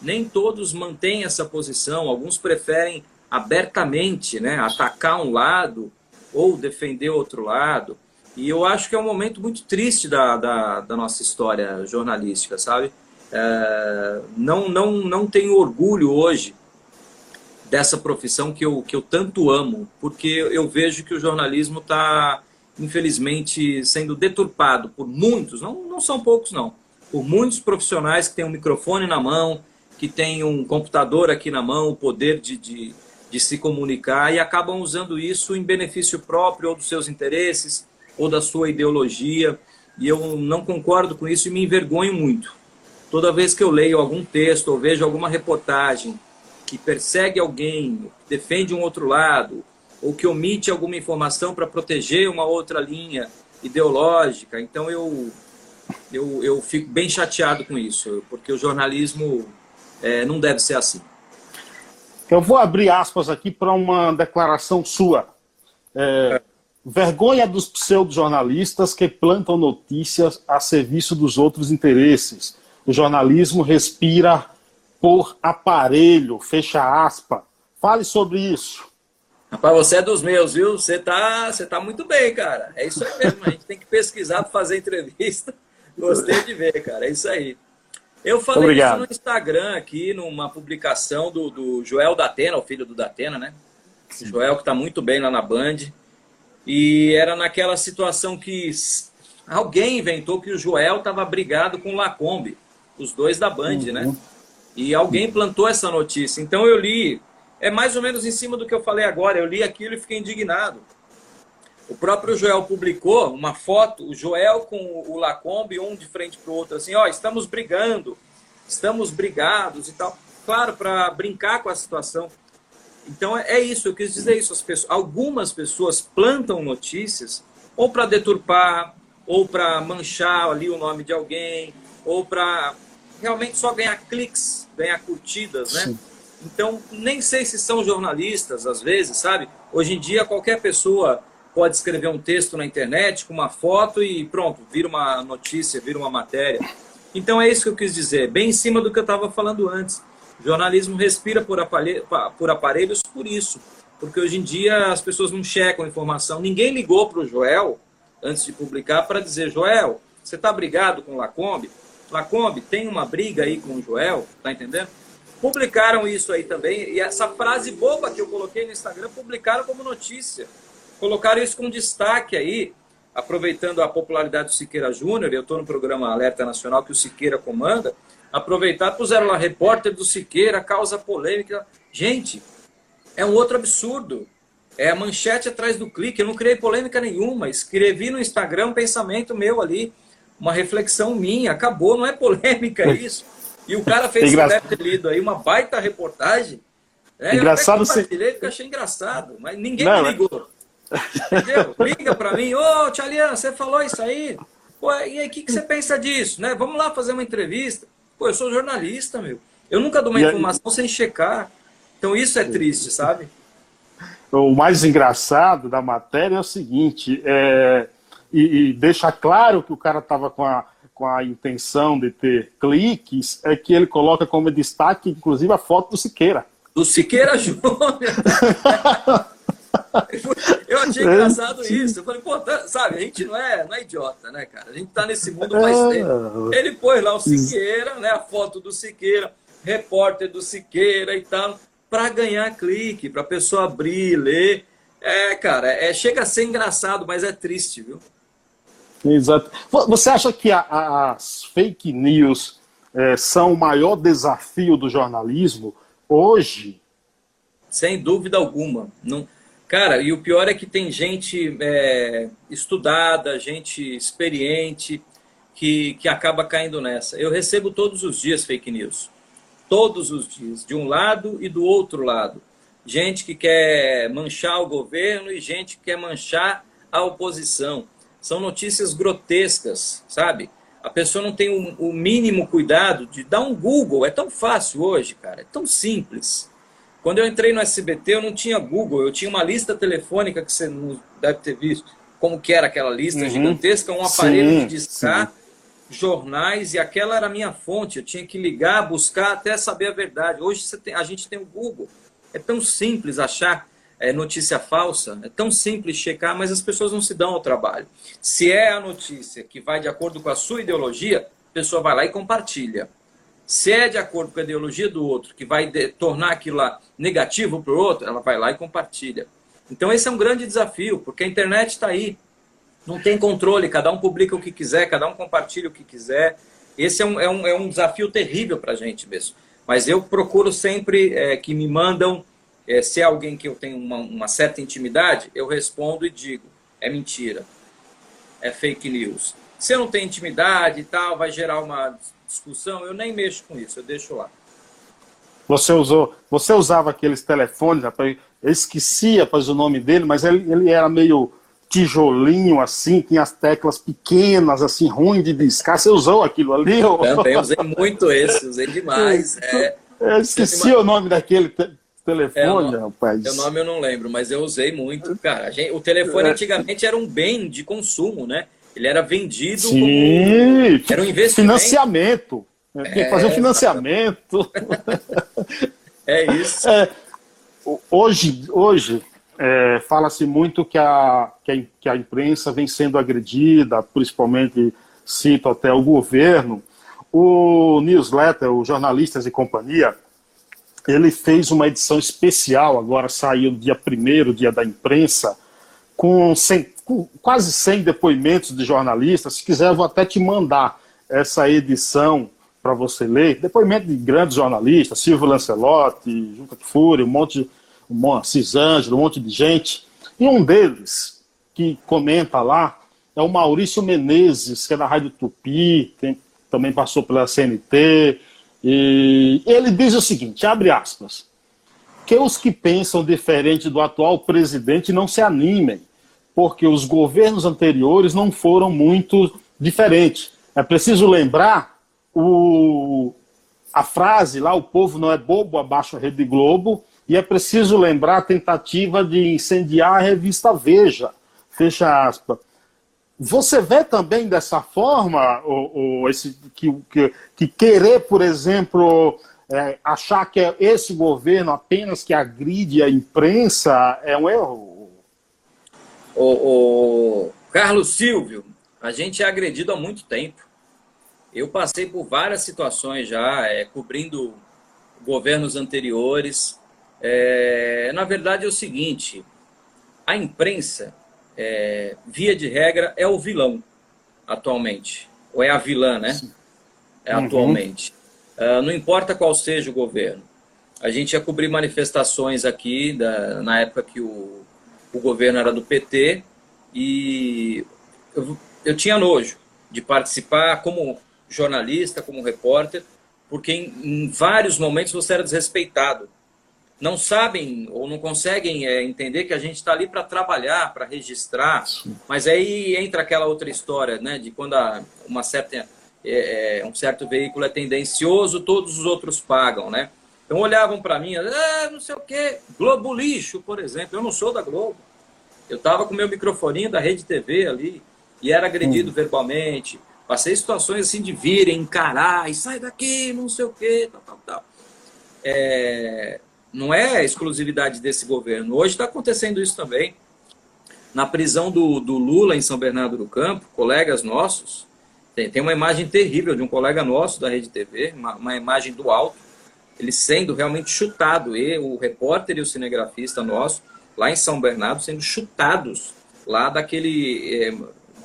Nem todos mantêm essa posição. Alguns preferem abertamente né, atacar um lado ou defender outro lado. E eu acho que é um momento muito triste da, da, da nossa história jornalística, sabe? É, não, não, não tenho orgulho hoje dessa profissão que eu, que eu tanto amo, porque eu vejo que o jornalismo está, infelizmente, sendo deturpado por muitos, não, não são poucos não, por muitos profissionais que têm um microfone na mão, que têm um computador aqui na mão, o poder de, de de se comunicar e acabam usando isso em benefício próprio ou dos seus interesses ou da sua ideologia. E eu não concordo com isso e me envergonho muito. Toda vez que eu leio algum texto ou vejo alguma reportagem que persegue alguém, defende um outro lado, ou que omite alguma informação para proteger uma outra linha ideológica, então eu, eu, eu fico bem chateado com isso, porque o jornalismo é, não deve ser assim. Eu vou abrir aspas aqui para uma declaração sua. É, vergonha dos pseudo-jornalistas que plantam notícias a serviço dos outros interesses. O jornalismo respira por aparelho, fecha aspa. Fale sobre isso. Rapaz, você é dos meus, viu? Você tá, você tá muito bem, cara. É isso aí mesmo. A gente tem que pesquisar para fazer entrevista. Gostei de ver, cara. É isso aí. Eu falei Obrigado. isso no Instagram aqui, numa publicação do, do Joel Datena, o filho do Datena, né? Sim. Joel que está muito bem lá na Band. E era naquela situação que alguém inventou que o Joel estava brigado com o Lacombe, os dois da Band, né? uhum. né? E alguém plantou essa notícia. Então eu li, é mais ou menos em cima do que eu falei agora. Eu li aquilo e fiquei indignado. O próprio Joel publicou uma foto, o Joel com o Lacombe, um de frente para o outro, assim, ó, estamos brigando, estamos brigados e tal. Claro, para brincar com a situação. Então é isso, eu quis dizer isso. As pessoas, algumas pessoas plantam notícias ou para deturpar, ou para manchar ali o nome de alguém, ou para realmente só ganhar cliques, ganhar curtidas, né? Sim. Então, nem sei se são jornalistas, às vezes, sabe? Hoje em dia, qualquer pessoa pode escrever um texto na internet com uma foto e pronto, vira uma notícia, vira uma matéria. Então é isso que eu quis dizer, bem em cima do que eu estava falando antes. O jornalismo respira por, aparelhos, por aparelhos por isso, porque hoje em dia as pessoas não checam informação. Ninguém ligou para o Joel antes de publicar para dizer: Joel, você está brigado com o Lacombe? Lacombe, tem uma briga aí com o Joel, tá entendendo? Publicaram isso aí também, e essa frase boba que eu coloquei no Instagram, publicaram como notícia colocaram isso com destaque aí. aproveitando a popularidade do Siqueira Júnior, eu estou no programa Alerta Nacional que o Siqueira comanda, aproveitar, puseram lá, repórter do Siqueira, causa polêmica. Gente, é um outro absurdo. É a manchete atrás do clique. Eu não criei polêmica nenhuma. Escrevi no Instagram um pensamento meu ali, uma reflexão minha. Acabou, não é polêmica isso. E o cara fez, Engra... deve ter lido aí, uma baita reportagem. É, engraçado eu até compartilhei porque achei engraçado, mas ninguém não, me ligou. Entendeu? Liga para mim, ô oh, Tchalian, você falou isso aí? Pô, e aí, o que, que você pensa disso? Né? Vamos lá fazer uma entrevista. Pô, eu sou jornalista, meu. Eu nunca dou uma e informação aí... sem checar. Então isso é triste, sabe? O mais engraçado da matéria é o seguinte, é... e, e deixa claro que o cara estava com a, com a intenção de ter cliques, é que ele coloca como destaque, inclusive, a foto do Siqueira. Do Siqueira Júnior? Eu achei engraçado isso. Eu falei, pô, tá, sabe, a gente não é, não é idiota, né, cara? A gente tá nesse mundo faz é. tempo. Ele pôs lá o Siqueira, né? A foto do Siqueira, repórter do Siqueira e tal, para ganhar clique, para a pessoa abrir, ler. É, cara, é, chega a ser engraçado, mas é triste, viu? Exato. Você acha que a, as fake news é, são o maior desafio do jornalismo hoje? Sem dúvida alguma. Não Cara, e o pior é que tem gente é, estudada, gente experiente, que, que acaba caindo nessa. Eu recebo todos os dias fake news. Todos os dias, de um lado e do outro lado. Gente que quer manchar o governo e gente que quer manchar a oposição. São notícias grotescas, sabe? A pessoa não tem o, o mínimo cuidado de dar um Google. É tão fácil hoje, cara. É tão simples. Quando eu entrei no SBT, eu não tinha Google, eu tinha uma lista telefônica que você não deve ter visto, como que era aquela lista uhum. gigantesca, um aparelho sim, de discar, sim. jornais, e aquela era a minha fonte. Eu tinha que ligar, buscar até saber a verdade. Hoje tem, a gente tem o Google. É tão simples achar é, notícia falsa, é tão simples checar, mas as pessoas não se dão ao trabalho. Se é a notícia que vai de acordo com a sua ideologia, a pessoa vai lá e compartilha. Se é de acordo com a ideologia do outro, que vai tornar aquilo lá negativo para o outro, ela vai lá e compartilha. Então esse é um grande desafio, porque a internet está aí. Não tem controle, cada um publica o que quiser, cada um compartilha o que quiser. Esse é um, é um, é um desafio terrível para a gente mesmo. Mas eu procuro sempre é, que me mandam, é, se é alguém que eu tenho uma, uma certa intimidade, eu respondo e digo, é mentira, é fake news. Se eu não tenho intimidade e tal, vai gerar uma discussão, eu nem mexo com isso, eu deixo lá. Você usou, você usava aqueles telefones, rapaz, eu esquecia o nome dele, mas ele, ele era meio tijolinho assim, tinha as teclas pequenas, assim, ruim de discar. Você usou aquilo ali? Ou... Também usei muito esse, usei demais. É, eu esqueci o nome daquele te telefone, é, rapaz. O nome eu não lembro, mas eu usei muito, cara. Gente, o telefone é. antigamente era um bem de consumo, né? Ele era vendido Sim, como... Era um investimento. Financiamento. É, fazer um financiamento. é isso. É, hoje, hoje é, fala-se muito que a, que a, que, a, imprensa vem sendo agredida, principalmente, cito até o governo. O newsletter, o Jornalistas e Companhia, ele fez uma edição especial, agora saiu dia primeiro, dia da imprensa, com com quase 100 depoimentos de jornalistas. Se quiser, eu vou até te mandar essa edição para você ler. Depoimento de grandes jornalistas, Silvio Lancelotti, Juca Kfouri, um monte, um, Cisângelo, um monte de gente. E um deles, que comenta lá, é o Maurício Menezes, que é da Rádio Tupi, tem, também passou pela CNT. E ele diz o seguinte, abre aspas, que os que pensam diferente do atual presidente não se animem porque os governos anteriores não foram muito diferentes. É preciso lembrar o, a frase lá, o povo não é bobo, abaixo a Rede Globo, e é preciso lembrar a tentativa de incendiar a revista Veja, fecha aspas. Você vê também dessa forma, ou, ou esse, que, que, que, querer, por exemplo, é, achar que é esse governo apenas que agride a imprensa é um erro? O, o Carlos Silvio, a gente é agredido há muito tempo. Eu passei por várias situações já, é, cobrindo governos anteriores. É, na verdade é o seguinte, a imprensa, é, via de regra, é o vilão atualmente. Ou é a vilã, né? É uhum. atualmente. Uh, não importa qual seja o governo. A gente ia cobrir manifestações aqui, da, na época que o, o governo era do PT, e eu, eu tinha nojo de participar como jornalista, como repórter, porque em, em vários momentos você era desrespeitado. Não sabem ou não conseguem é, entender que a gente está ali para trabalhar, para registrar, mas aí entra aquela outra história, né, de quando a, uma certa, é, é, um certo veículo é tendencioso, todos os outros pagam, né? Então olhavam para mim, ah, não sei o quê, Globo Lixo, por exemplo. Eu não sou da Globo. Eu estava com meu microfoninho da Rede TV ali e era agredido hum. verbalmente. Passei situações assim de virem, encarar e sai daqui, não sei o quê, tal, tal, tal. É, não é exclusividade desse governo. Hoje está acontecendo isso também. Na prisão do, do, Lula em São Bernardo do Campo, colegas nossos, tem, tem uma imagem terrível de um colega nosso da Rede TV, uma, uma imagem do alto, ele sendo realmente chutado, e o repórter e o cinegrafista nosso, lá em São Bernardo, sendo chutados lá daquele é,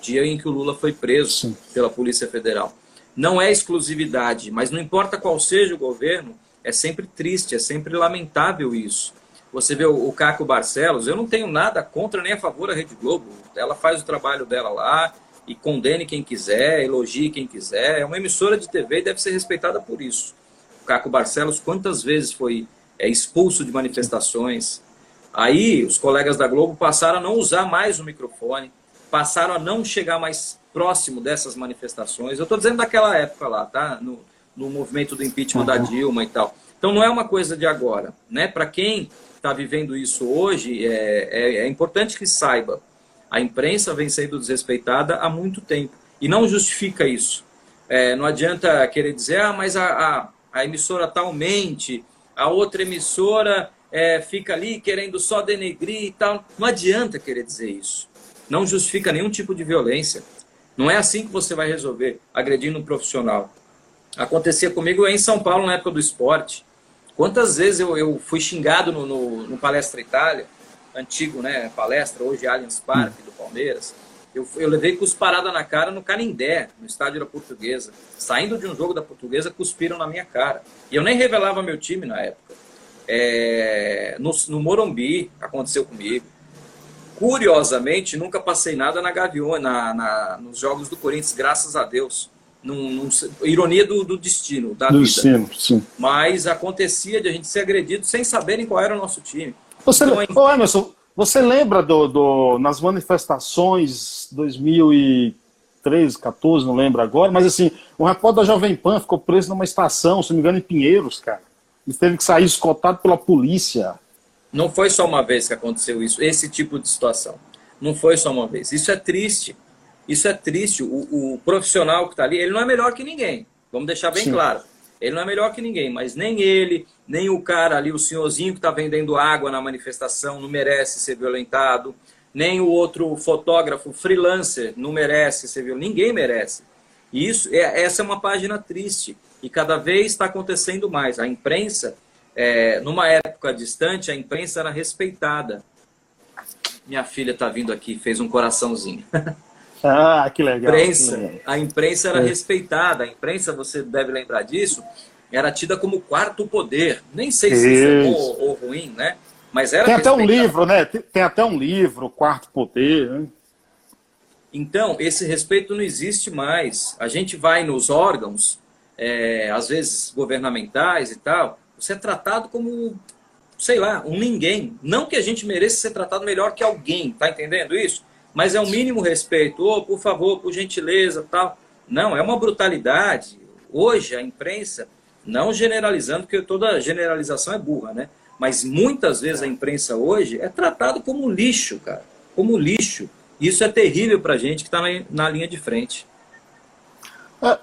dia em que o Lula foi preso Sim. pela Polícia Federal. Não é exclusividade, mas não importa qual seja o governo, é sempre triste, é sempre lamentável isso. Você vê o, o Caco Barcelos, eu não tenho nada contra nem a favor da Rede Globo. Ela faz o trabalho dela lá e condene quem quiser, elogie quem quiser. É uma emissora de TV e deve ser respeitada por isso. Caco Barcelos, quantas vezes foi é, expulso de manifestações? Aí os colegas da Globo passaram a não usar mais o microfone, passaram a não chegar mais próximo dessas manifestações. Eu estou dizendo daquela época lá, tá? No, no movimento do impeachment uhum. da Dilma e tal. Então não é uma coisa de agora, né? Para quem está vivendo isso hoje, é, é, é importante que saiba. A imprensa vem sendo desrespeitada há muito tempo e não justifica isso. É, não adianta querer dizer, ah, mas a, a, a emissora talmente, a outra emissora é, fica ali querendo só denegrir e tal. Não adianta querer dizer isso. Não justifica nenhum tipo de violência. Não é assim que você vai resolver, agredindo um profissional. Acontecia comigo em São Paulo, na época do esporte. Quantas vezes eu, eu fui xingado no, no, no, Palestra Itália, antigo né, palestra, hoje Allianz Parque do Palmeiras. Eu, eu levei cusparada na cara no Canindé, no estádio da Portuguesa. Saindo de um jogo da Portuguesa, cuspiram na minha cara. E eu nem revelava meu time na época. É, no, no Morumbi, aconteceu comigo. Curiosamente, nunca passei nada na Gaviões, na, na, nos jogos do Corinthians, graças a Deus. Num, num, ironia do, do, destino, da do vida. Destino, sim. Mas acontecia de a gente ser agredido sem saberem qual era o nosso time. Você, então, oh, Emerson, você lembra do, do, nas manifestações 2013, 14, não lembro agora, mas assim, o repórter da Jovem Pan ficou preso numa estação, se não me engano, em Pinheiros, cara. E teve que sair escoltado pela polícia. Não foi só uma vez que aconteceu isso, esse tipo de situação. Não foi só uma vez. Isso é triste. Isso é triste. O, o profissional que está ali, ele não é melhor que ninguém. Vamos deixar bem Sim. claro. Ele não é melhor que ninguém, mas nem ele, nem o cara ali, o senhorzinho que está vendendo água na manifestação, não merece ser violentado. Nem o outro fotógrafo freelancer não merece ser violentado. Ninguém merece. E isso, é, essa é uma página triste. E cada vez está acontecendo mais. A imprensa, é, numa época distante, a imprensa era respeitada. Minha filha está vindo aqui, fez um coraçãozinho. Ah, que legal. A imprensa, que legal. A imprensa era é. respeitada. A imprensa, você deve lembrar disso, era tida como quarto poder. Nem sei se isso, é bom ou ruim, né? Mas era Tem até um livro, né? Tem até um livro, Quarto Poder. Né? Então, esse respeito não existe mais. A gente vai nos órgãos, é, às vezes governamentais e tal, você é tratado como, sei lá, um ninguém. Não que a gente mereça ser tratado melhor que alguém, tá entendendo isso? Mas é o mínimo respeito. Oh, por favor, por gentileza, tal. Não, é uma brutalidade. Hoje a imprensa, não generalizando, porque toda generalização é burra, né? Mas muitas vezes a imprensa hoje é tratado como lixo, cara. Como lixo. Isso é terrível para gente que está na, linha de frente. É,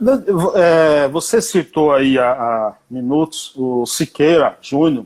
é, você citou aí há, minutos o Siqueira Júnior,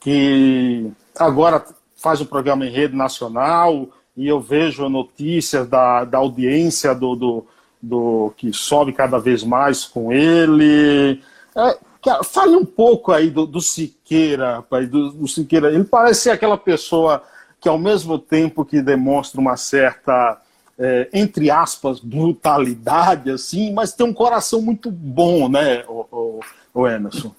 que agora faz um programa em rede nacional, e eu vejo notícias da, da audiência do, do, do que sobe cada vez mais com ele. É, fale um pouco aí do, do Siqueira, do, do Siqueira. Ele parece ser aquela pessoa que ao mesmo tempo que demonstra uma certa, é, entre aspas, brutalidade, assim, mas tem um coração muito bom, né, o, o, o Emerson?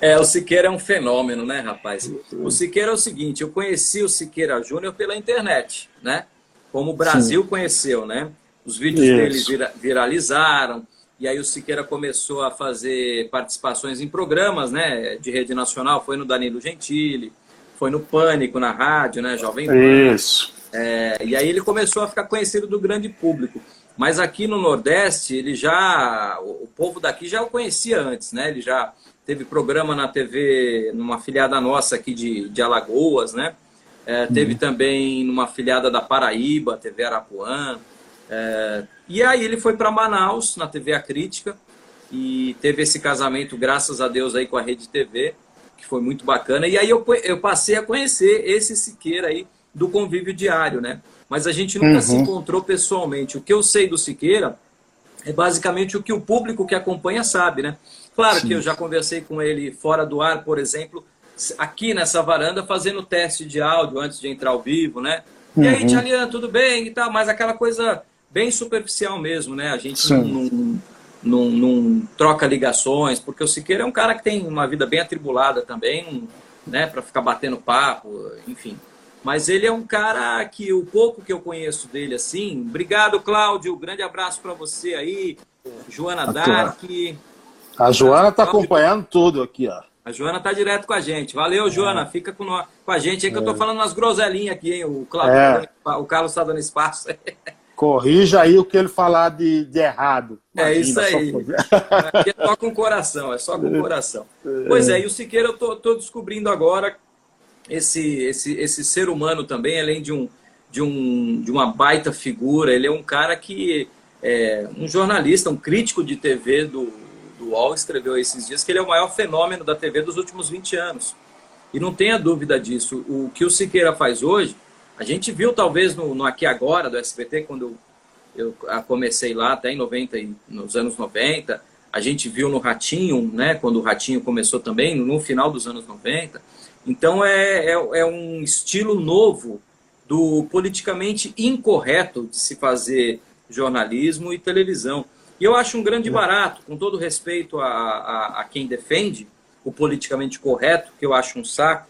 É, o Siqueira é um fenômeno, né, rapaz? O Siqueira é o seguinte, eu conheci o Siqueira Júnior pela internet, né? Como o Brasil Sim. conheceu, né? Os vídeos Isso. dele vira, viralizaram, e aí o Siqueira começou a fazer participações em programas, né? De rede nacional, foi no Danilo Gentili, foi no Pânico, na rádio, né? Jovem Pan. Isso. É, e aí ele começou a ficar conhecido do grande público. Mas aqui no Nordeste, ele já. O povo daqui já o conhecia antes, né? Ele já teve programa na TV, numa filiada nossa aqui de, de Alagoas, né? É, teve uhum. também numa filiada da Paraíba, TV Arapuã. É, e aí ele foi para Manaus, na TV A Crítica, e teve esse casamento, graças a Deus, aí com a Rede TV, que foi muito bacana. E aí eu, eu passei a conhecer esse Siqueira aí do convívio diário, né? Mas a gente nunca uhum. se encontrou pessoalmente. O que eu sei do Siqueira é basicamente o que o público que acompanha sabe, né? Claro Sim. que eu já conversei com ele fora do ar, por exemplo, aqui nessa varanda, fazendo teste de áudio antes de entrar ao vivo, né? E uhum. aí, Tchalian, tudo bem e tal, mas aquela coisa bem superficial mesmo, né? A gente não, não, não, não, troca ligações, porque o Siqueira é um cara que tem uma vida bem atribulada também, né? Para ficar batendo papo, enfim. Mas ele é um cara que o pouco que eu conheço dele, assim. Obrigado, Cláudio. Grande abraço para você aí. Joana Dark. A Joana está acompanhando tudo aqui, ó. A Joana está direto com a gente. Valeu, Joana. É. Fica com, nós, com a gente aí que é. eu estou falando umas groselinhas aqui, hein? O, Cláudio, é. o Carlos está dando espaço. Corrija aí o que ele falar de, de errado. É Imagina, é isso aí. Aqui é só com o coração, é só com o coração. Pois é, e o Siqueira eu estou descobrindo agora esse, esse, esse ser humano também, além de, um, de, um, de uma baita figura, ele é um cara que é um jornalista, um crítico de TV do, do UOL escreveu esses dias que ele é o maior fenômeno da TV dos últimos 20 anos. E não tenha dúvida disso. O que o Siqueira faz hoje, a gente viu talvez no, no Aqui Agora do SBT, quando eu, comecei lá, até em 90, nos anos 90. A gente viu no Ratinho, né, quando o Ratinho começou também, no final dos anos 90. Então é, é, é um estilo novo do politicamente incorreto de se fazer jornalismo e televisão. E eu acho um grande barato, com todo respeito a, a, a quem defende o politicamente correto, que eu acho um saco.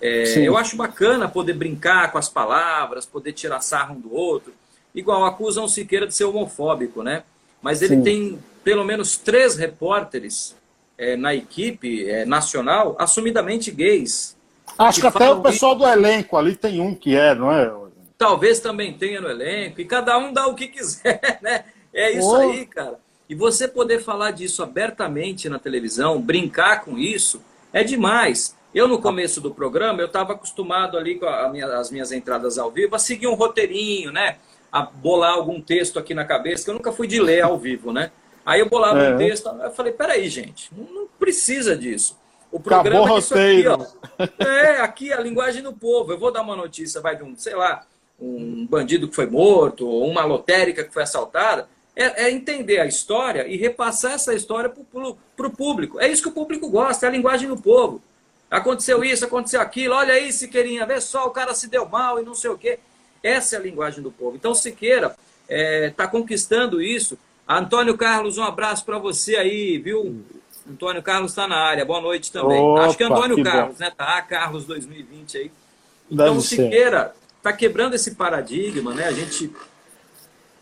É, eu acho bacana poder brincar com as palavras, poder tirar sarro um do outro. Igual acusam o Siqueira de ser homofóbico, né? Mas ele Sim. tem pelo menos três repórteres é, na equipe é, nacional assumidamente gays. Acho que, que até o pessoal do elenco ali tem um que é, não é? Talvez também tenha no elenco, e cada um dá o que quiser, né? É isso oh. aí, cara. E você poder falar disso abertamente na televisão, brincar com isso, é demais. Eu, no começo do programa, eu estava acostumado ali com minha, as minhas entradas ao vivo a seguir um roteirinho, né? A bolar algum texto aqui na cabeça, que eu nunca fui de ler ao vivo, né? Aí eu bolava é. um texto, eu falei, peraí, gente, não, precisa disso. O programa Acabou é isso aqui, ó. É, aqui a linguagem do povo. Eu vou dar uma notícia, vai de um, sei lá, um bandido que foi morto, ou uma lotérica que foi assaltada é, é entender a história e repassar essa história para o público. É isso que o público gosta, é a linguagem do povo. Aconteceu isso, aconteceu aquilo, olha aí, Siqueirinha, vê só, o cara se deu mal e não sei o quê. Essa é a linguagem do povo. Então, Siqueira está é, tá conquistando isso. Antônio Carlos, um abraço para você aí, viu? Antônio Carlos está na área, boa noite também. Opa, Acho que é Antônio que Carlos, bom. né? Tá, Carlos 2020 aí. Então, Deve Siqueira está quebrando esse paradigma, né? A gente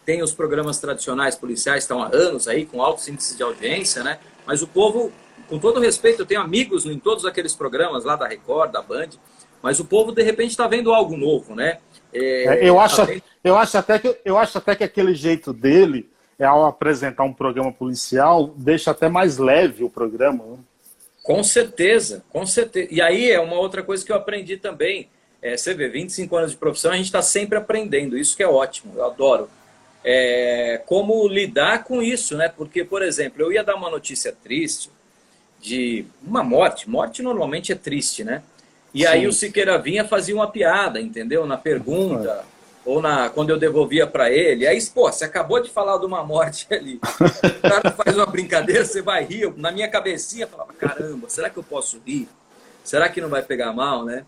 tem os programas tradicionais policiais, estão há anos aí, com altos índices de audiência, né? Mas o povo, com todo respeito, eu tenho amigos em todos aqueles programas lá da Record, da Band, mas o povo, de repente, está vendo algo novo, né? É, é eu, acho, tá vendo... eu, acho até que, eu acho até que aquele jeito dele, ao apresentar um programa policial, deixa até mais leve o programa. Né? Com certeza, com certeza. E aí é uma outra coisa que eu aprendi também. É, você vê, 25 anos de profissão, a gente está sempre aprendendo. Isso que é ótimo, eu adoro é, como lidar com isso, né? Porque, por exemplo, eu ia dar uma notícia triste de uma morte. Morte normalmente é triste, né? E Sim. aí o Siqueira vinha fazia uma piada, entendeu? Na pergunta, ou na quando eu devolvia para ele. Aí, pô, você acabou de falar de uma morte ali. O cara faz uma brincadeira, você vai rir. Na minha cabecinha, eu falava, caramba, será que eu posso rir? Será que não vai pegar mal, né?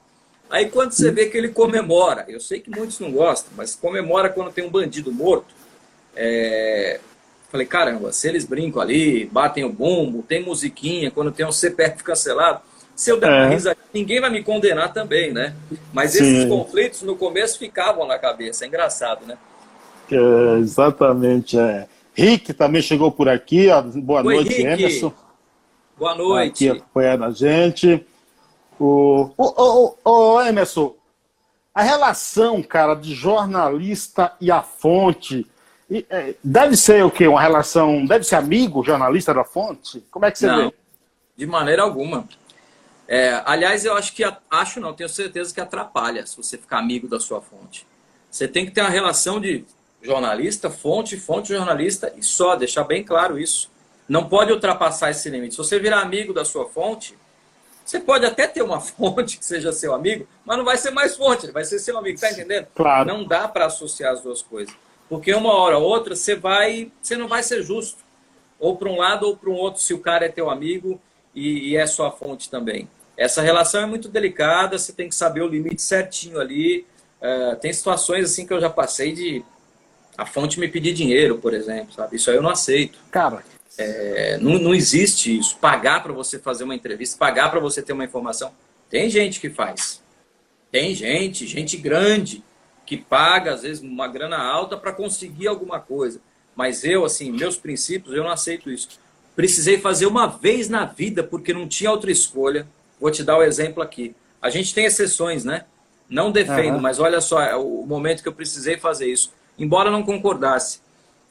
Aí quando você vê que ele comemora, eu sei que muitos não gostam, mas comemora quando tem um bandido morto. É... Falei, caramba, se eles brincam ali, batem o bumbo, tem musiquinha, quando tem um CPF cancelado, se eu der uma é. ninguém vai me condenar também, né? Mas Sim. esses conflitos no começo ficavam na cabeça, é engraçado, né? É, exatamente, é. Rick também chegou por aqui, ó. boa Oi, noite, Rick. Emerson. Boa noite. Aqui apoiando a gente. O, o, o, o, Emerson, a relação, cara, de jornalista e a fonte, é, deve ser o quê? Uma relação, deve ser amigo, jornalista da fonte? Como é que você não, vê? De maneira alguma. É, aliás, eu acho que, acho não, tenho certeza que atrapalha se você ficar amigo da sua fonte. Você tem que ter uma relação de jornalista, fonte, fonte, jornalista e só, deixar bem claro isso. Não pode ultrapassar esse limite. Se você virar amigo da sua fonte, você pode até ter uma fonte que seja seu amigo, mas não vai ser mais fonte, vai ser seu amigo, tá entendendo? Claro. Não dá para associar as duas coisas. Porque uma hora ou outra você vai, você não vai ser justo. Ou para um lado ou para um outro, se o cara é teu amigo e, e é sua fonte também. Essa relação é muito delicada, você tem que saber o limite certinho ali. Uh, tem situações assim que eu já passei de a fonte me pedir dinheiro, por exemplo, sabe? Isso aí eu não aceito. Cara, é, não, não existe isso. Pagar para você fazer uma entrevista, pagar para você ter uma informação. Tem gente que faz. Tem gente, gente grande, que paga, às vezes, uma grana alta para conseguir alguma coisa. Mas eu, assim, meus princípios, eu não aceito isso. Precisei fazer uma vez na vida, porque não tinha outra escolha. Vou te dar o um exemplo aqui. A gente tem exceções, né? Não defendo, uhum. mas olha só, é o momento que eu precisei fazer isso. Embora não concordasse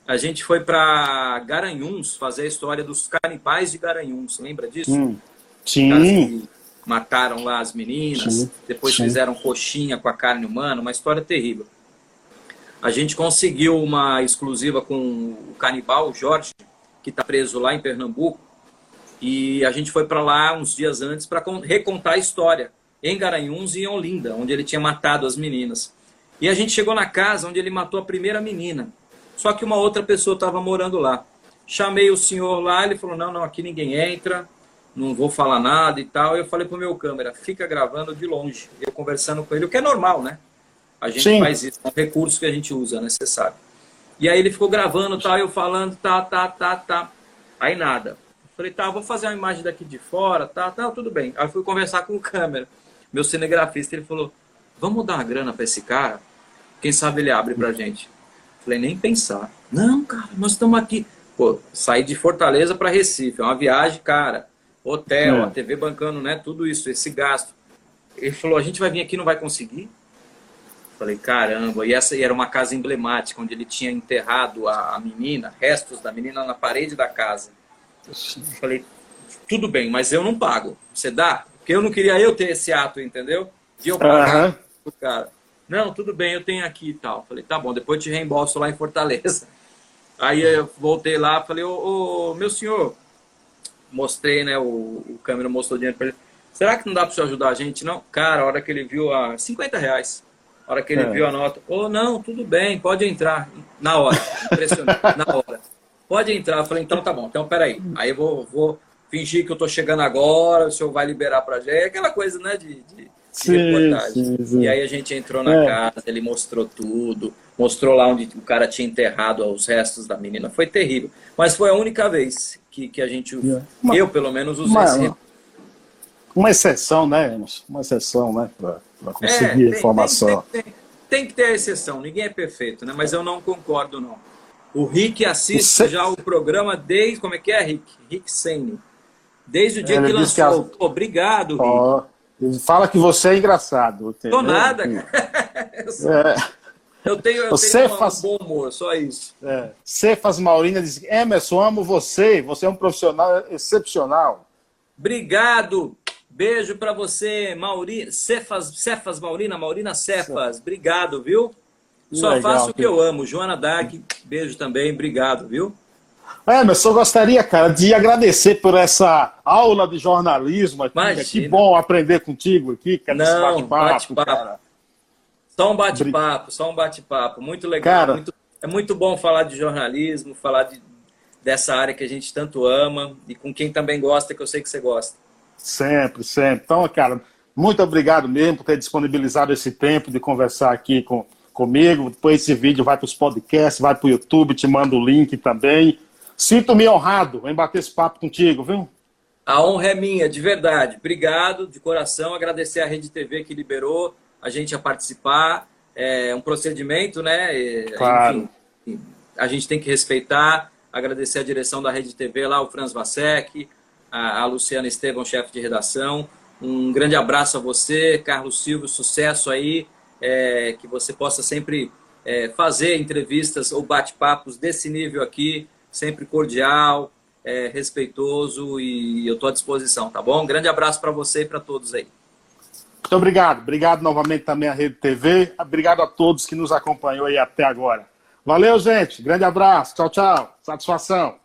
a gente foi para Garanhuns fazer a história dos canibais de Garanhuns. Lembra disso? Hum, sim. mataram lá as meninas, sim, depois sim. fizeram coxinha com a carne humana, uma história terrível. A gente conseguiu uma exclusiva com o canibal Jorge, que está preso lá em Pernambuco, e a gente foi para lá uns dias antes para recontar a história em Garanhuns e em Olinda, onde ele tinha matado as meninas. E a gente chegou na casa onde ele matou a primeira menina. Só que uma outra pessoa estava morando lá. Chamei o senhor lá, ele falou: não, não, aqui ninguém entra, não vou falar nada e tal. Eu falei pro meu câmera: fica gravando de longe. Eu conversando com ele, o que é normal, né? A gente Sim. faz isso, é um recurso que a gente usa, né? Você sabe. E aí ele ficou gravando, tal, eu falando, tá, tá, tá, tá. Aí nada. Falei, tá, vou fazer uma imagem daqui de fora, tá, tá, tudo bem. Aí fui conversar com o câmera. Meu cinegrafista, ele falou: vamos dar uma grana para esse cara? Quem sabe ele abre pra gente. Falei, nem pensar. Não, cara, nós estamos aqui. Pô, sair de Fortaleza para Recife, é uma viagem, cara. Hotel, é. a TV bancando, né? Tudo isso, esse gasto. Ele falou, a gente vai vir aqui não vai conseguir? Falei, caramba. E essa era uma casa emblemática, onde ele tinha enterrado a, a menina, restos da menina na parede da casa. Falei, tudo bem, mas eu não pago. Você dá? Porque eu não queria eu ter esse ato, entendeu? De eu pagar uhum. o cara. Não, tudo bem, eu tenho aqui e tal. Falei, tá bom, depois te reembolso lá em Fortaleza. Aí eu voltei lá, falei, ô, ô meu senhor, mostrei, né? O, o câmera mostrou dinheiro para ele. Será que não dá para você ajudar a gente? Não, cara, a hora que ele viu a 50 reais, a hora que ele é. viu a nota, ô, oh, não, tudo bem, pode entrar. Na hora, impressionante, na hora. Pode entrar. Eu falei, então tá bom, então peraí. Aí eu vou, vou fingir que eu tô chegando agora, o senhor vai liberar pra gente. É aquela coisa, né, de, de sim, sim, sim. E aí a gente entrou na é. casa, ele mostrou tudo, mostrou lá onde o cara tinha enterrado os restos da menina. Foi terrível. Mas foi a única vez que, que a gente, é. uma, eu pelo menos, usei uma, esse Uma exceção, né, Uma exceção, né, para conseguir é, tem, informação. Tem, tem, tem, que ter a exceção, ninguém é perfeito, né? Mas eu não concordo, não. O Rick assiste o já o programa desde, como é que é, Rick? Rick Sene. Desde o dia ele que lançou. Que a... Obrigado, Rick. Oh. Ele fala que você é engraçado. Entendeu? Tô nada, cara. É. Eu tenho, eu você tenho faz... um bom humor, só isso. É. Cefas Maurina diz: Emerson, amo você. Você é um profissional excepcional. Obrigado. Beijo para você, Mauri... Cefas, Cefas Maurina, Maurina Cefas. Obrigado, viu? Só Legal, faço o que eu amo. Joana Dark, beijo também. Obrigado, viu? Emerson, eu gostaria, cara, de agradecer por essa aula de jornalismo aqui. Imagina. Que bom aprender contigo aqui, cara, Não, bate-papo. Bate só um bate-papo, só um bate-papo. Muito legal. Cara, muito, é muito bom falar de jornalismo, falar de, dessa área que a gente tanto ama e com quem também gosta, que eu sei que você gosta. Sempre, sempre. Então, cara, Muito obrigado mesmo por ter disponibilizado esse tempo de conversar aqui com, comigo. Depois esse vídeo vai para os podcasts, vai para o YouTube, te mando o link também. Sinto-me honrado em bater esse papo contigo, viu? A honra é minha, de verdade. Obrigado, de coração. Agradecer à Rede TV que liberou a gente a participar. É um procedimento, né? Claro. Enfim, a gente tem que respeitar. Agradecer a direção da Rede TV lá, o Franz Vasek, a, a Luciana Estevão, chefe de redação. Um grande abraço a você, Carlos Silva, sucesso aí. É, que você possa sempre é, fazer entrevistas ou bate-papos desse nível aqui sempre cordial, é, respeitoso e eu estou à disposição, tá bom? Um grande abraço para você e para todos aí. Muito obrigado. Obrigado novamente também à Rede TV. Obrigado a todos que nos acompanhou aí até agora. Valeu, gente. Grande abraço. Tchau, tchau. Satisfação.